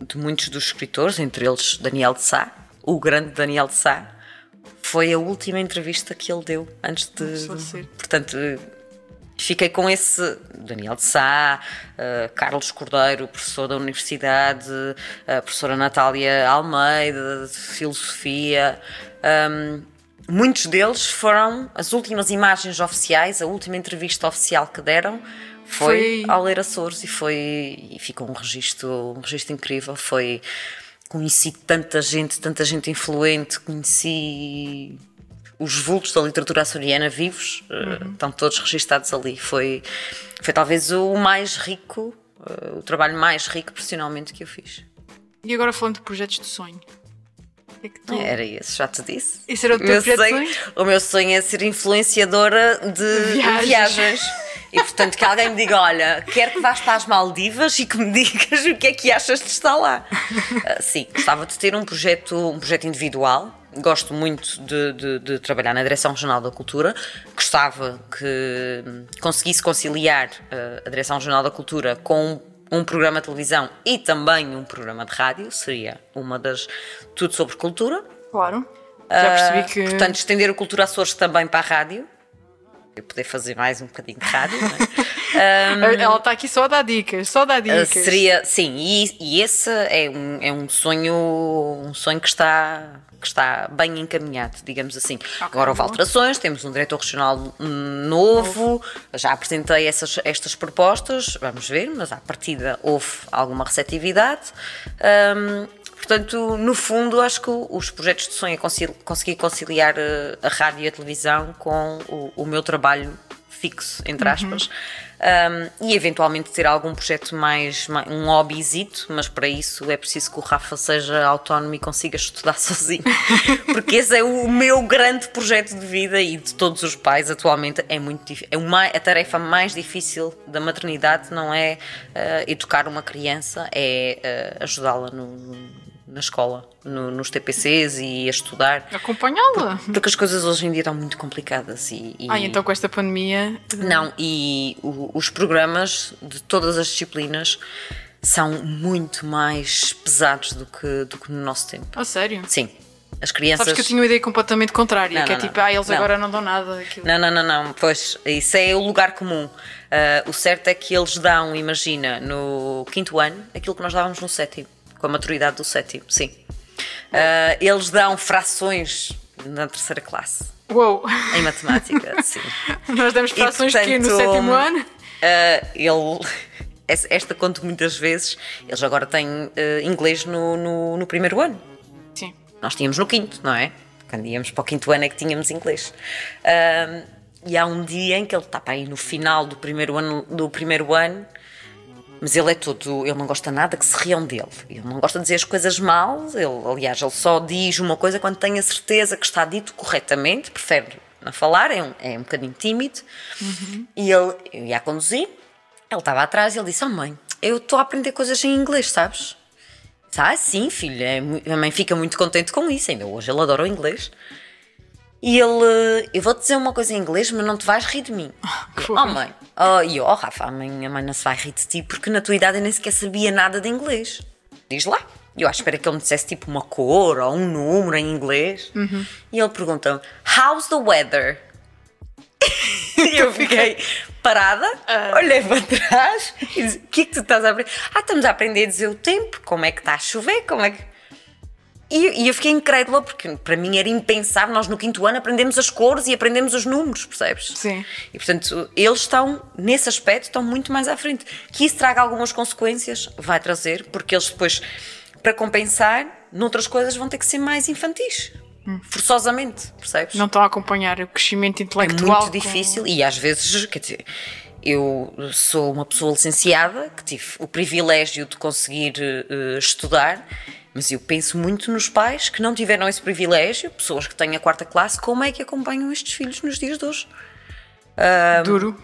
de muitos dos escritores, entre eles Daniel de Sá, o grande Daniel de Sá, foi a última entrevista que ele deu antes de. Portanto, fiquei com esse Daniel de Sá, uh, Carlos Cordeiro, professor da universidade, a professora Natália Almeida, de filosofia. Um, muitos deles foram as últimas imagens oficiais, a última entrevista oficial que deram foi, foi... ao ler Açores e foi e ficou um registro, um registro incrível. Foi conheci tanta gente, tanta gente influente, conheci os vultos da literatura açoriana vivos, eh, uhum. estão todos registados ali. Foi, foi talvez o mais rico, eh, o trabalho mais rico profissionalmente que eu fiz. E agora falando de projetos de sonho. É tu... Era esse, já te disse. Isso era o teu projeto sonho? O meu sonho é ser influenciadora de viagens. viagens. E portanto que alguém me diga: olha, quero que vás para as Maldivas e que me digas o que é que achas de estar lá. Uh, sim, gostava de ter um projeto, um projeto individual. Gosto muito de, de, de, trabalhar na Direção Regional da Cultura. Gostava que conseguisse conciliar uh, a Direção Regional da Cultura com um programa de televisão e também um programa de rádio. Seria uma das. Tudo sobre cultura. Claro. Já percebi que. Uh, portanto, estender a cultura Açores também para a rádio eu poder fazer mais um bocadinho de rádio. É? um, Ela está aqui só a dar dicas, só a dar dicas. Seria, sim, e, e, esse é um, é um sonho, um sonho que está que está bem encaminhado, digamos assim. Okay, Agora houve alterações, temos um diretor regional novo, novo. já apresentei essas, estas propostas, vamos ver, mas à partida houve alguma receptividade. Um, Portanto, no fundo, acho que os projetos de sonho é conseguir conciliar eh, a rádio e a televisão com o, o meu trabalho fixo, entre uhum. aspas. Uhum. Um, e eventualmente ter algum projeto mais, mais, um hobbyzito, mas para isso é preciso que o Rafa seja autónomo e consiga estudar sozinho, porque esse é o meu grande projeto de vida e de todos os pais atualmente é muito é uma, a tarefa mais difícil da maternidade não é uh, educar uma criança, é uh, ajudá-la no na escola, no, nos TPCs e a estudar. Acompanhá-la. Porque, porque, as coisas hoje em dia estão muito complicadas. E, e... Ah, então com esta pandemia. Não, e o, os programas de todas as disciplinas são muito mais pesados do que, do que no nosso tempo. Ah, sério? Sim. As crianças. Sabes que eu tinha uma ideia completamente contrária, não, que é não, é tipo, ah, eles não. agora não dão nada. Aquilo. Não, não, não, não, pois isso é o lugar comum. Uh, o certo é que eles dão, imagina, no quinto ano, aquilo que nós dávamos no sétimo com a maturidade do sétimo, sim. Uh, eles dão frações na terceira classe. Uou! Em matemática, sim. Nós damos frações e, portanto, no sétimo ano? Uh, ele. Esta conto muitas vezes. Eles agora têm uh, inglês no, no, no, primeiro ano. Sim. Nós tínhamos no quinto, não é? Quando íamos para o quinto ano é que tínhamos inglês. E há um dia em que ele está para aí no final do primeiro ano, do primeiro ano mas ele é todo, ele não gosta nada que se riam dele. Ele não gosta de dizer as coisas mal. Ele, aliás, ele só diz uma coisa quando tem a certeza que está dito corretamente, prefere não falar, é um, é um bocadinho tímido. Uhum. E ele, eu ia a conduzir, ele estava atrás e ele disse: Oh mãe, eu estou a aprender coisas em inglês, sabes? Ah, sim, filho, a mãe fica muito contente com isso. Ainda hoje ele adora o inglês. E ele, eu vou-te dizer uma coisa em inglês, mas não te vais rir de mim. oh mãe, oh, e eu, oh Rafa, a mãe, a mãe não se vai rir de ti porque na tua idade eu nem sequer sabia nada de inglês. Diz lá. Eu acho que espera que ele me dissesse tipo uma cor ou um número em inglês. Uhum. E ele perguntou: How's the weather? e eu fiquei parada, uh. olhei para trás e disse: O que é que tu estás a aprender? Ah, estamos a aprender a dizer o tempo, como é que está a chover, como é que. E, e, eu fiquei incrédula porque para mim era impensável. Nós no quinto ano aprendemos as cores e aprendemos os números, percebes? Sim. E portanto, eles estão, nesse aspecto, estão muito mais à frente. Que isso traga algumas consequências, vai trazer, porque eles depois, para compensar, noutras coisas vão ter que ser mais infantis. Hum. Forçosamente, percebes? Não estão a acompanhar o crescimento intelectual. É muito difícil com... e às vezes, quer dizer, eu sou uma pessoa licenciada que tive o privilégio de conseguir uh, estudar mas eu penso muito nos pais que não tiveram esse privilégio, pessoas que têm a quarta classe, como é que acompanham estes filhos nos dias de hoje? Um, Duro.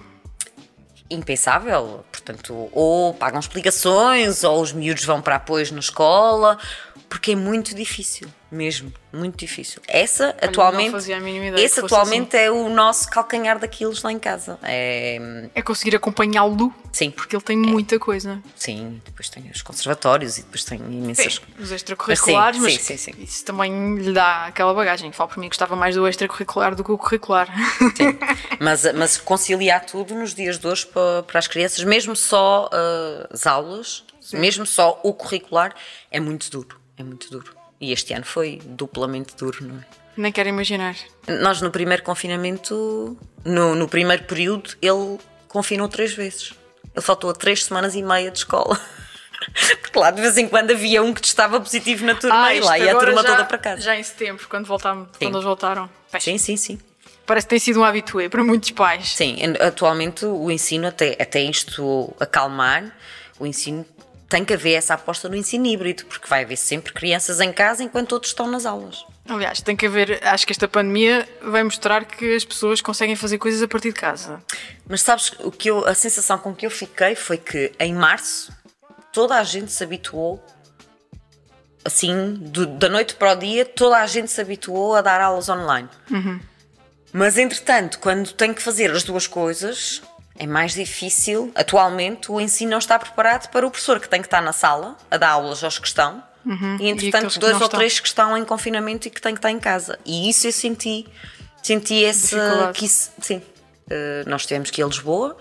Impensável. Portanto, ou pagam explicações, ou os miúdos vão para apoios na escola, porque é muito difícil, mesmo, muito difícil. Essa atualmente, não fazia a mínima ideia esse atualmente é o nosso calcanhar daqueles lá em casa. É, É conseguir acompanhá-lo, sim, porque ele tem muita coisa. sim, depois tem os conservatórios e depois tem imensas Sim, os extracurriculares, Mas mas, sim, sim, sim. isso também lhe dá aquela bagagem. Falo por mim, gostava mais do extracurricular do que o curricular. Sim. Mas, mas conciliar tudo nos dias de hoje para, para as crianças, mesmo só ah, as aulas, mesmo só o curricular, é muito duro. É muito duro. E este ano foi duplamente duro, não é? Nem quero imaginar. Nós no primeiro confinamento, no, no primeiro período, ele confinou três vezes. Ele faltou três semanas e meia de escola. Porque lá de vez em quando havia um que estava positivo na turma e isto lá ia a turma já, toda para casa. Já em setembro, quando, voltámos, quando eles voltaram. Pois, Sim, sim, sim. Parece que tem sido um habitué para muitos pais. Sim, atualmente o ensino, até, até isto acalmar, o ensino tem que haver essa aposta no ensino híbrido, porque vai haver sempre crianças em casa enquanto outros estão nas aulas. Aliás, tem que haver. Acho que esta pandemia vai mostrar que as pessoas conseguem fazer coisas a partir de casa. Mas sabes, o que eu, a sensação com que eu fiquei foi que em março toda a gente se habituou, assim, do- da noite para o dia, toda a gente se habituou a dar aulas online. Mas entretanto, quando tem que fazer as duas coisas, é mais difícil. Atualmente, o ensino não está preparado para o professor que tem que estar na sala a dar aulas aos que estão. E Uhum. aqueles entretanto, que dois ou estão. três que estão em confinamento e que têm que estar em casa. E isso eu senti, senti essa. Dificuldade. Que isso, sim. Uh, nós tivemos que ir a Lisboa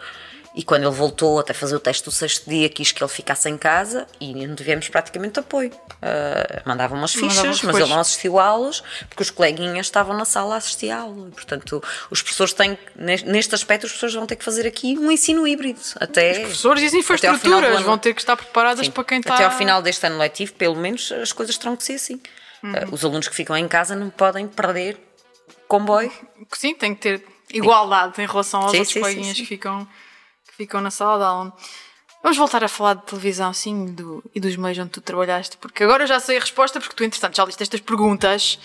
e quando ele voltou até fazer o teste do sexto dia, quis que ele ficasse em casa e não tivemos praticamente apoio. Uh, mandavam umas fichas, mas ele não assistiu a aulas porque os coleguinhas estavam na sala a assistir à aula. E, portanto, os professores têm, neste aspecto, os professores vão ter que fazer aqui um ensino híbrido. Até, Professores e as infraestruturas vão ter que estar preparadas Sim. para quem está. Até ao final deste ano letivo, pelo menos, as coisas terão que ser assim. Uhum. Uh, os alunos que ficam em casa não podem perder comboio. Sim, tem que ter igualdade em relação aos Sim, outros sim, sim, coleguinhas sim. que ficam, ficam na sala de aula. Vamos voltar a falar de televisão, sim, do, e dos meios onde tu trabalhaste, porque agora eu já sei a resposta, porque tu, entretanto, já liste estas perguntas.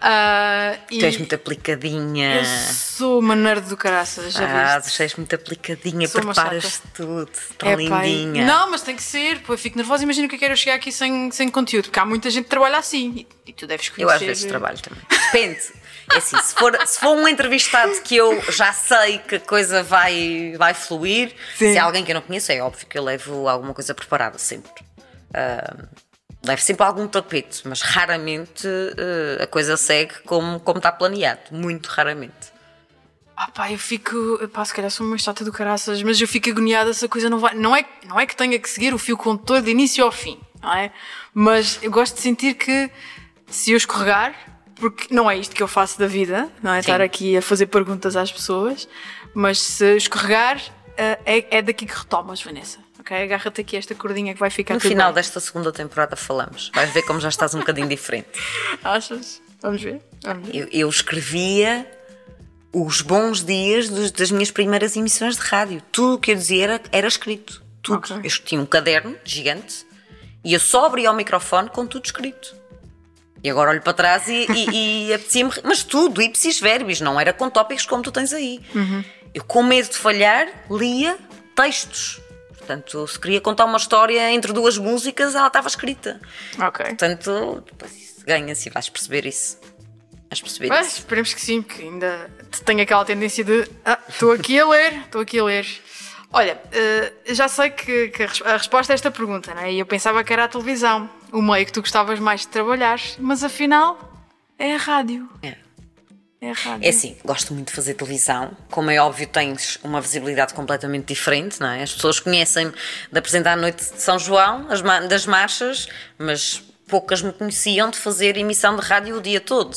ah, e Tu és muito aplicadinha. eu sou uma nerd do caraças, já Ah, viste? tu és muito aplicadinha, preparas tudo, tão É, e- lindinha. Não, mas tem que ser, pô, eu fico nervosa. Imagina o que é eu chegar aqui sem, sem conteúdo, porque há muita gente que trabalha assim e, e tu deves conhecer. Eu às vezes trabalho também. Depende. É assim, se for, se for um entrevistado que eu já sei que a coisa vai, vai fluir, Sim. se é alguém que eu não conheço, é óbvio que eu levo alguma coisa preparada sempre. Ah, levo sempre algum tapete, mas raramente ah, a coisa segue como, como está planeado. Muito raramente. Ah pá, eu fico. Pá, se calhar sou uma chata do caraças, mas eu fico agoniada se a coisa não vai. Não é, não é que tenha que seguir o fio condutor de início ao fim, não é? Mas eu gosto de sentir que se eu escorregar, porque não é isto que eu faço da vida, não é? Sim. Estar aqui a fazer perguntas às pessoas, mas se escorregar, eh, é, é daqui que retomas, Vanessa. Ok? Agarra-te aqui esta cordinha que vai ficar No final bem. desta segunda temporada falamos. Vais ver como já estás um bocadinho diferente. Achas? Vamos ver? Vamos ver. Eu, eu escrevia os bons dias dos- das minhas primeiras emissões de rádio. Tudo o que eu dizia era, era escrito. Tudo. Ok. Eu tinha um caderno gigante e eu só abria o microfone com tudo escrito. E agora olho para trás e, e, e apetecia-me. Mas tudo, ipsis verbis, não era com tópicos como tu tens aí. Eu, com medo de falhar, lia textos. Portanto, se queria contar uma história entre duas músicas, ela estava escrita. Ok. Portanto, ganha-se e vais perceber isso. Vais perceber Mas isso. esperemos que sim, porque ainda tenho aquela tendência de "Ah, estou aqui a ler, estou aqui a ler. Olha, eh, já sei que, a res- a resposta a esta pergunta, né? e eu pensava que era a televisão, o meio que tu gostavas mais de trabalhar, mas afinal é a rádio. É. É a rádio. É assim, gosto muito de fazer televisão. Como é óbvio, tens uma visibilidade completamente diferente, não é? As pessoas conhecem-me de apresentar a noite de São João, das marchas, mas poucas me conheciam de fazer emissão de rádio o dia todo.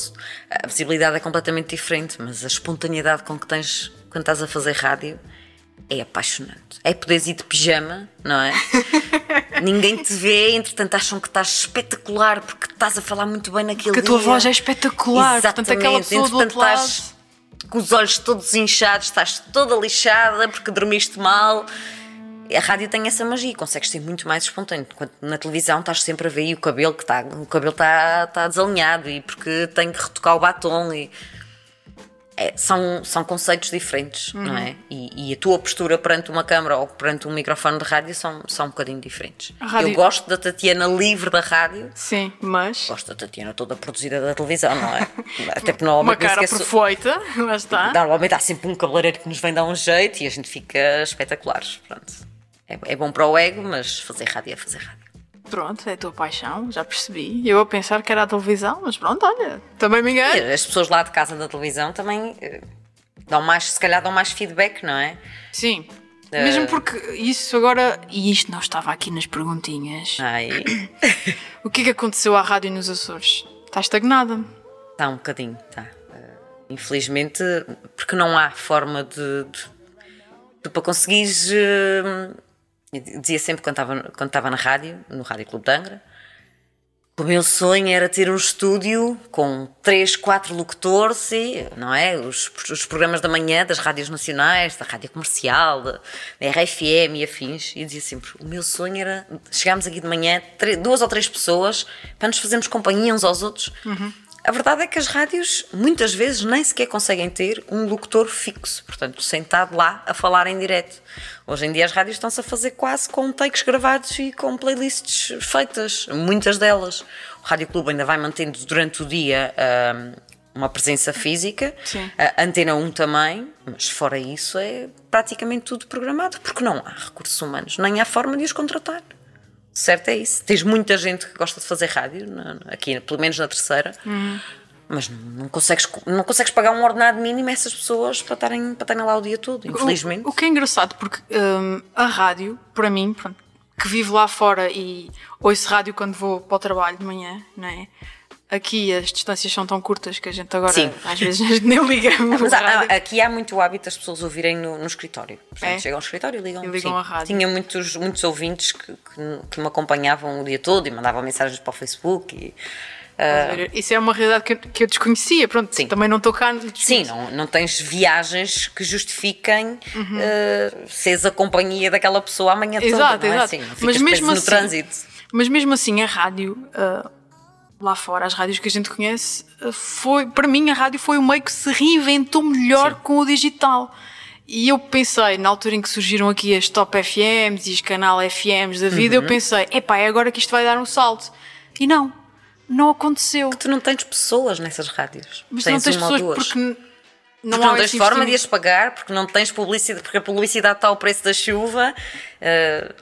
A visibilidade é completamente diferente, mas a espontaneidade com que tens quando estás a fazer rádio é apaixonante. É poderes ir de pijama, não é? Ninguém te vê, entretanto acham que estás espetacular porque estás a falar muito bem naquele Porque a tua dia. voz é espetacular, portanto aquela Exatamente. pessoa do outro Entretanto, lado. estás com os olhos todos inchados, estás toda lixada porque dormiste mal. A rádio tem essa magia, consegues ser muito mais espontâneo. Enquanto na televisão estás sempre a ver e o cabelo que está, o cabelo está, está desalinhado e porque tem que retocar o batom e é, são, são conceitos diferentes, Uhum. não é? E, e a tua postura perante uma câmara ou perante um microfone de rádio são, são um bocadinho diferentes. Rádio- Eu gosto da Tatiana livre da rádio, Sim, mas. gosto da Tatiana toda produzida da televisão, não é? Até porque Uma normalmente nem cara sou- perfeita, lá está. Normalmente há sempre um cabeleireiro que nos vem dar um jeito e a gente fica espetaculares. Pronto. É, é bom para o ego, mas fazer rádio é fazer rádio. Pronto, é a tua paixão, já percebi. Eu a pensar que era a televisão, mas pronto, olha, também me engano. E as pessoas lá de casa da televisão também eh, dão mais, se calhar dão mais feedback, não é? Sim. Eh, Mesmo porque isso agora. E isto não estava aqui nas perguntinhas. Ai, O que é que aconteceu à rádio nos Açores? Está estagnada. está um bocadinho, tá. Eh, infelizmente, porque não há forma de. de- de- para conseguires. eh, eu dizia sempre quando estava, quando estava na rádio, no Rádio Clube de Angra, que o meu sonho era ter um estúdio com três, quatro locutores e, não é? Os, os programas da manhã das rádios nacionais, da rádio comercial, da, RFM e afins. E dizia sempre: o meu sonho era chegarmos aqui de manhã, tre- duas ou três pessoas, para nos fazermos companhia uns aos outros. A verdade é que as rádios muitas vezes nem sequer conseguem ter um locutor fixo, portanto, sentado lá a falar em direto. Hoje em dia as rádios estão-se a fazer quase com takes gravados e com playlists feitas, muitas delas. O Rádio Clube ainda vai mantendo durante o dia hum, uma presença física, Sim. a Antena 1 também, mas fora isso é praticamente tudo programado, porque não há recursos humanos, nem há forma de os contratar. Certo é isso. Tens muita gente que gosta de fazer rádio, aqui, pelo menos na terceira, mas não, não consegues, não consegues pagar um ordenado mínimo a essas pessoas para estarem, para estarem lá o dia todo, infelizmente. O, o que é engraçado, porque hum, a rádio, para mim, pronto, que vivo lá fora e ouço rádio quando vou para o trabalho de manhã, não é? Aqui as distâncias são tão curtas que a gente agora, Sim. às vezes, nem ligamos. Mas há- aqui há muito hábito das pessoas ouvirem no, no escritório. Portanto, É? chegam ao escritório e ligam, E ligam sim. a rádio. Tinha muitos, muitos ouvintes que, que, que me acompanhavam o dia todo e mandavam mensagens para o Facebook. E, ver? Isso é uma realidade que, eu- que eu desconhecia. Pronto, Sim. também não estou cá. Sim, não, não tens viagens que justifiquem Uhum. uh, seres a companhia daquela pessoa amanhã toda, Exato, não é? exato. Sim, não ficas Mas mesmo preso no assim- trânsito. Mas mesmo assim, a rádio, ah, lá fora, as rádios que a gente conhece, ah, foi, para mim, a rádio foi o meio que se reinventou melhor Sim. com o digital. E eu pensei, na altura em que surgiram aqui as top FMs e os canal FMs da vida, Uhum. eu pensei, epá, é agora que isto vai dar um salto. E não, não aconteceu. Tu não tens pessoas nessas rádios. Mas tens não tens pessoas porque não, Porque não tens forma de as pagar, porque não tens publicidade, porque a publicidade está ao preço da chuva. Uh,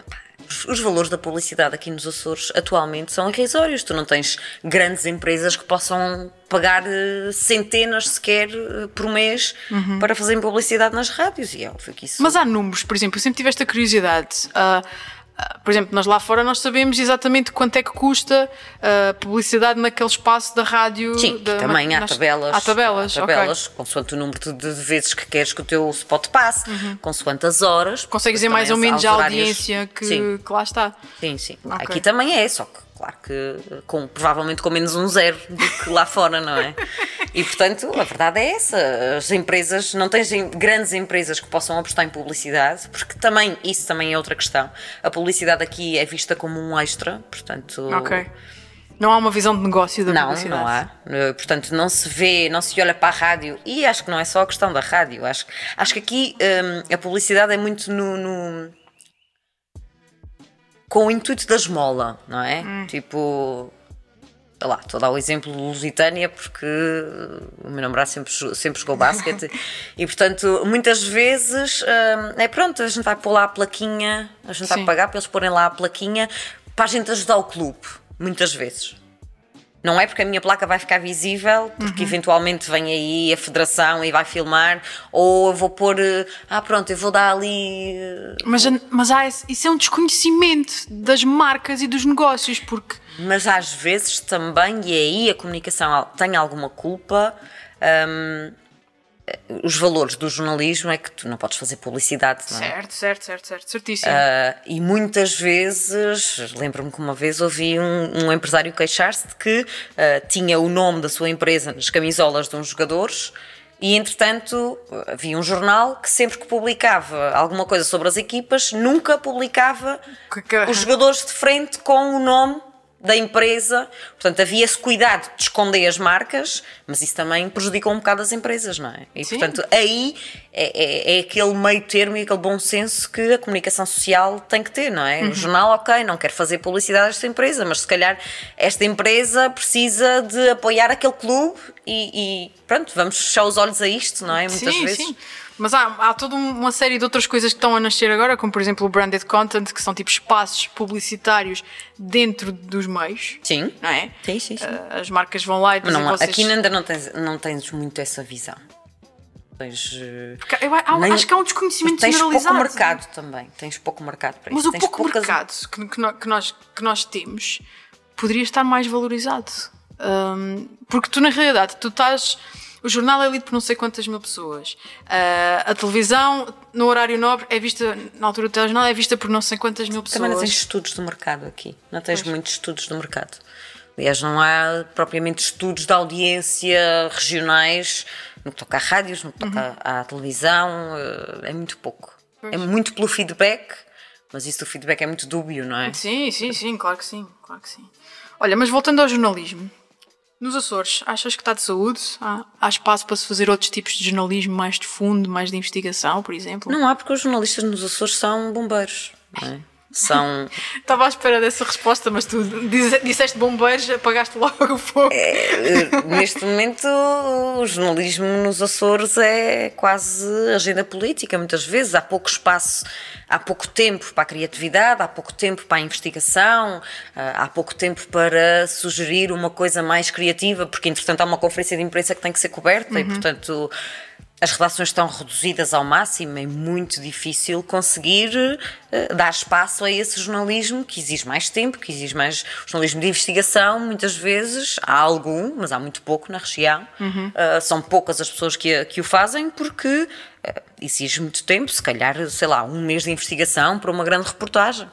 os, valores da publicidade aqui nos Açores atualmente são irrisórios. Tu não tens grandes empresas que possam pagar eh, centenas sequer eh, por mês para fazerem publicidade nas rádios. E é óbvio que isso. Mas há números, por exemplo, eu sempre tive esta curiosidade. Ah, por exemplo, nós lá fora nós sabemos exatamente quanto é que custa a publicidade naquele espaço da rádio. Sim, da- também há tabelas. Há tabelas, há tabelas consoante o número de, vezes que queres que o teu spot passe, consoante as horas. Uhum. Consegues dizer mais ou menos a audiência que, Sim, que lá está. sim, sim. Ok. Aqui também é, só que claro que com, provavelmente com menos um zero do que lá fora, não é? E portanto, a verdade é essa. As empresas, não tens grandes empresas que possam apostar em publicidade, porque também, isso também é outra questão. A publicidade aqui é vista como um extra, portanto. Ok. Não há uma visão de negócio da Não, publicidade. não há. Eh, Portanto, não se vê, não se olha para a rádio. E acho que não é só a questão da rádio. Acho, acho que aqui hum, a publicidade é muito no, no- com o intuito da esmola, não é? Hum. Tipo. Sei lá, estou a dar o exemplo de Lusitânia porque uh, o meu namorado sempre, sempre jogou basquete e, portanto, muitas vezes hum, é pronto, a gente vai pôr lá a plaquinha, a gente Sim. vai pagar para eles porem lá a plaquinha para a gente ajudar o clube, muitas vezes. Não é porque a minha placa vai ficar visível, porque Uhum. eventualmente vem aí a federação e vai filmar, ou eu vou pôr, ah pronto, eu vou dar ali. Mas, mas há isso é um desconhecimento das marcas e dos negócios, porque Mas às vezes também, e aí a comunicação tem alguma culpa, hum, os valores do jornalismo é que tu não podes fazer publicidade, não é? Certo, certo, certo, certo, certíssimo. Ah, e muitas vezes, lembro-me que uma vez ouvi um, um empresário queixar-se de que ah, tinha o nome da sua empresa nas camisolas de uns jogadores e, entretanto, havia um jornal que sempre que publicava alguma coisa sobre as equipas, nunca publicava Que- que- os jogadores de frente com o nome da empresa. Portanto, havia esse cuidado de esconder as marcas, mas isso também prejudicou um bocado as empresas, não é? E, Sim. portanto, aí é, é- é aquele meio termo e aquele bom senso que a comunicação social tem que ter, não é? Uhum. O jornal, ok, não quer fazer publicidade a esta empresa, mas se calhar esta empresa precisa de apoiar aquele clube e, e pronto, vamos fechar os olhos a isto, não é? Muitas sim, vezes. sim. Mas há, há toda um- uma série de outras coisas que estão a nascer agora, como por exemplo o branded content, que são tipo espaços publicitários dentro dos meios, Sim. não é? Sim, sim, sim. Ah, As marcas vão lá e Mas não, vocês... aqui ainda não tens, não tens muito essa visão. Tens, eh, Porque eu há- nem- acho que há um desconhecimento tens pouco generalizado. mercado também. Tens pouco mercado para Mas isso. o Tens pouco poucas- mercado que, que nós, que nós temos poderia estar mais valorizado. Hum, porque tu, na realidade, tu estás. O jornal é lido por não sei quantas mil pessoas. Ah, a televisão, no horário nobre, é vista, na altura do telejornal, é vista por não sei quantas mil pessoas. Também não tens estudos do mercado aqui. Não tens muitos estudos do mercado. Aliás, não há propriamente estudos de audiência regionais no que toca a rádios, no que toca Uhum. à, à televisão. eh, É muito pouco. É muito pelo feedback, mas isso do feedback é muito dúbio, não é? Sim, sim, sim, claro que sim, claro que sim. Olha, mas voltando ao jornalismo, nos Açores, achas que está de saúde? Há, há espaço para se fazer outros tipos de jornalismo mais de fundo, mais de investigação, por exemplo? Não há, porque os jornalistas nos Açores são bombeiros. É? São. Estava à espera dessa resposta, mas tu disseste bombeiros, apagaste logo o fogo. Eh, Neste momento, o jornalismo nos Açores é quase agenda política, muitas vezes. Há pouco espaço, há pouco tempo para a criatividade, há pouco tempo para a investigação, ah, há pouco tempo para sugerir uma coisa mais criativa, porque entretanto há uma conferência de imprensa que tem que ser coberta e, portanto. As redações estão reduzidas ao máximo, é muito difícil conseguir eh, dar espaço a esse jornalismo que exige mais tempo, que exige mais jornalismo de investigação. Muitas vezes há algum, mas há muito pouco na região. Eh, são poucas as pessoas que, que o fazem porque eh, exige muito tempo, se calhar, sei lá, um mês de investigação para uma grande reportagem.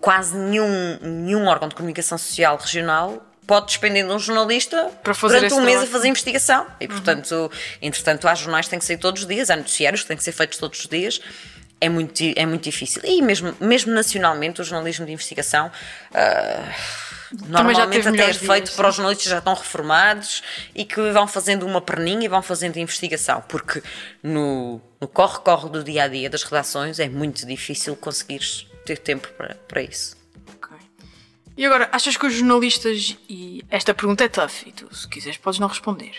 Quase nenhum, nenhum órgão de comunicação social regional pode despender de um jornalista Para fazer durante um mês a fazer investigação. E, portanto, entretanto, há jornais que têm que sair todos os dias, há noticiários que têm que ser feitos todos os dias. É muito, é muito difícil. E mesmo, mesmo nacionalmente, o jornalismo de investigação. ah, Normalmente até é feito dias. para os jornalistas que já estão reformados e que vão fazendo uma perninha e vão fazendo investigação, porque no, no corre-corre do dia a dia das redações é muito difícil conseguires ter tempo para, para isso. E agora, achas que os jornalistas, e esta pergunta é tough, e tu, se quiseres, podes não responder.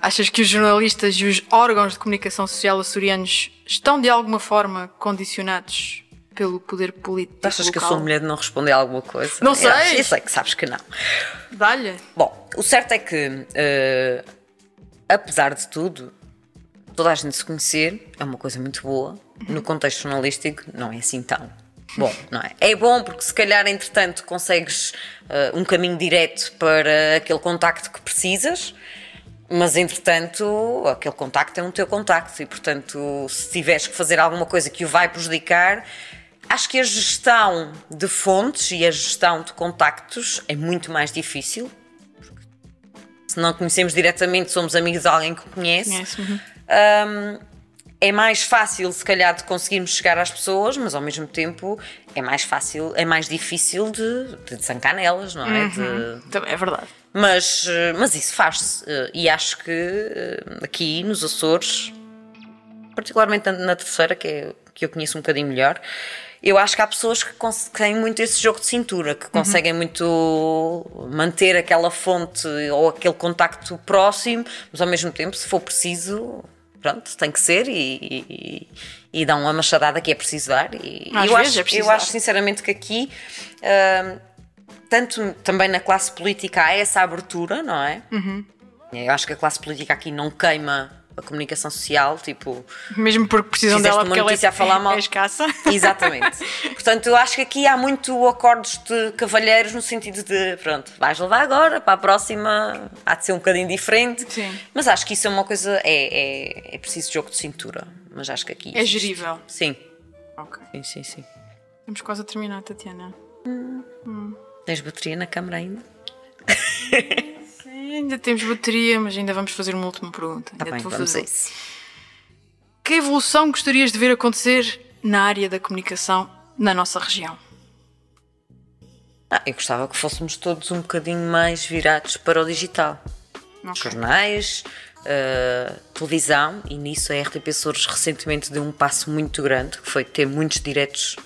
Achas que os jornalistas e os órgãos de comunicação social açorianos estão de alguma forma condicionados pelo poder político? Achas que eu local? sou mulher de não responder a alguma coisa? Não Eu sei. Eu sei que sabes que não. Dá-lhe. Bom, o certo é que, eh, apesar de tudo, toda a gente se conhecer é uma coisa muito boa. No contexto jornalístico, não é assim tão bom, não é? É bom porque, se calhar, entretanto, consegues eh, um caminho direto para aquele contacto que precisas. Mas, entretanto, aquele contacto é um teu contacto e, portanto, se tiveres que fazer alguma coisa que o vai prejudicar, acho que a gestão de fontes e a gestão de contactos é muito mais difícil. Se não conhecemos diretamente, somos amigos de alguém que conhece. Conhece, uhum. Hum, é mais fácil, se calhar, de conseguirmos chegar às pessoas, mas ao mesmo tempo é mais fácil, é mais difícil de, de desancar nelas, não é? De- Também É verdade. mas, eh, mas isso faz-se. eh, E acho que eh, aqui nos Açores, particularmente na- terceira, que, é, que eu conheço um bocadinho melhor, eu acho que há pessoas que têm muito esse jogo de cintura, que conseguem muito manter aquela fonte ou aquele contacto próximo, mas ao mesmo tempo, se for preciso, pronto, tem que ser e, e, e dão uma machadada que é preciso dar. E eu, acho, é preciso eu dar. acho sinceramente que aqui. ah, tanto também na classe política há essa abertura, não é? Eu acho que a classe política aqui não queima a comunicação social, tipo. Mesmo porque precisam dela uma porque ela é, a falar mal. é escassa. Exatamente. Portanto, eu acho que aqui há muito acordos de cavalheiros no sentido de, pronto, vais levar agora, para a próxima há de ser um bocadinho diferente. Sim. Mas acho que isso é uma coisa, é, é, é preciso jogo de cintura. Mas acho que aqui. É existe. gerível. Sim, Ok. sim, sim, sim. Estamos quase a terminar, Tatiana. Tens bateria na câmara ainda? Ainda temos bateria, mas ainda vamos fazer uma última pergunta. Ainda Tá bem, te vou fazer. isso. Que evolução gostarias de ver acontecer na área da comunicação na nossa região? Ah, eu gostava que fôssemos todos um bocadinho mais virados para o digital. Ok. Jornais, uh, televisão, e nisso a RTP Açores recentemente deu um passo muito grande, que foi ter muitos diretos,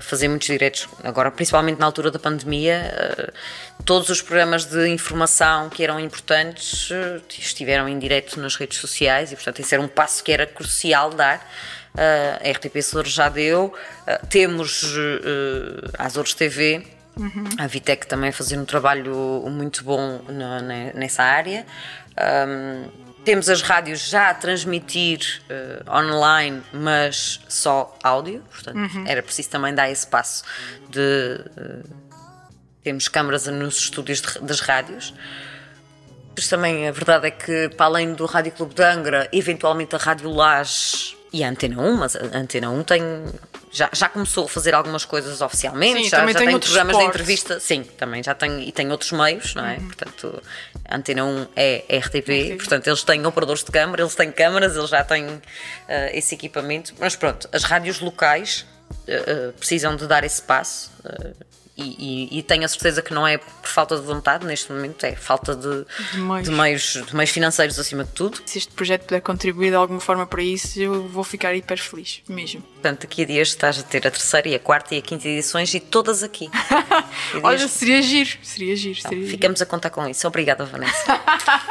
fazer muitos diretos, agora principalmente na altura da pandemia, uh, todos os programas de informação que eram importantes uh, estiveram em direto nas redes sociais e portanto esse era um passo que era crucial dar. Uh, a RTP Açores já deu, temos uh, Açores TV, a Vitec também a fazer um trabalho muito bom na- ne- nessa área. Um, temos as rádios já a transmitir eh, online, mas só áudio, portanto era preciso também dar esse passo de eh, temos câmaras nos estúdios de- das rádios. Mas também a verdade é que, para além do Rádio Clube de Angra, eventualmente a Rádio Laje e a Antena 1, mas a Antena 1 tem, já, já começou a fazer algumas coisas oficialmente, Sim, já, já tem programas de suportes. entrevista, sim, também já tem, e tem outros meios, não é? Portanto, a Antena 1 é RTP, portanto, eles têm operadores de câmara, eles têm câmaras, eles já têm eh, esse equipamento, mas pronto, as rádios locais eh, eh, precisam de dar esse passo. E, e- e tenho a certeza que não é por falta de vontade neste momento, é falta de, De meios. de meios, de meios financeiros acima de tudo. Se este projeto puder contribuir de alguma forma para isso, eu vou ficar hiper feliz, mesmo. Portanto, daqui a dias estás a ter a terceira e a quarta e a quinta edições e todas aqui. E Olha, dias- seria giro, seria giro, Então, seria giro. ficamos a contar com isso. Obrigada, Vanessa.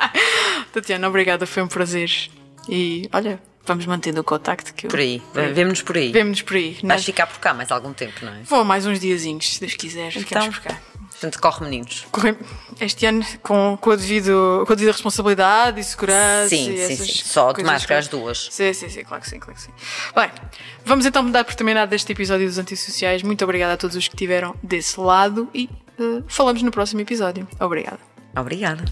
Tatiana, obrigada, foi um prazer. E olha, vamos mantendo o contacto que eu... Por aí. Vemo-nos por aí. Vemo-nos por aí. Vais Nós... ficar por cá mais algum tempo, não é? Vou mais uns diazinhos, se Deus quiser, ficamos Então. por cá. Portanto, corre, meninos. Corre- Este ano com, com, a devido, com a devida responsabilidade e segurança. Sim, e sim, sim. Só de máscara as duas. Sim, sim, sim, claro que sim, claro que sim. Bem, vamos então dar por terminado este episódio dos Antissociais. Muito obrigada a todos os que estiveram desse lado e eh, falamos no próximo episódio. Obrigada. Obrigada.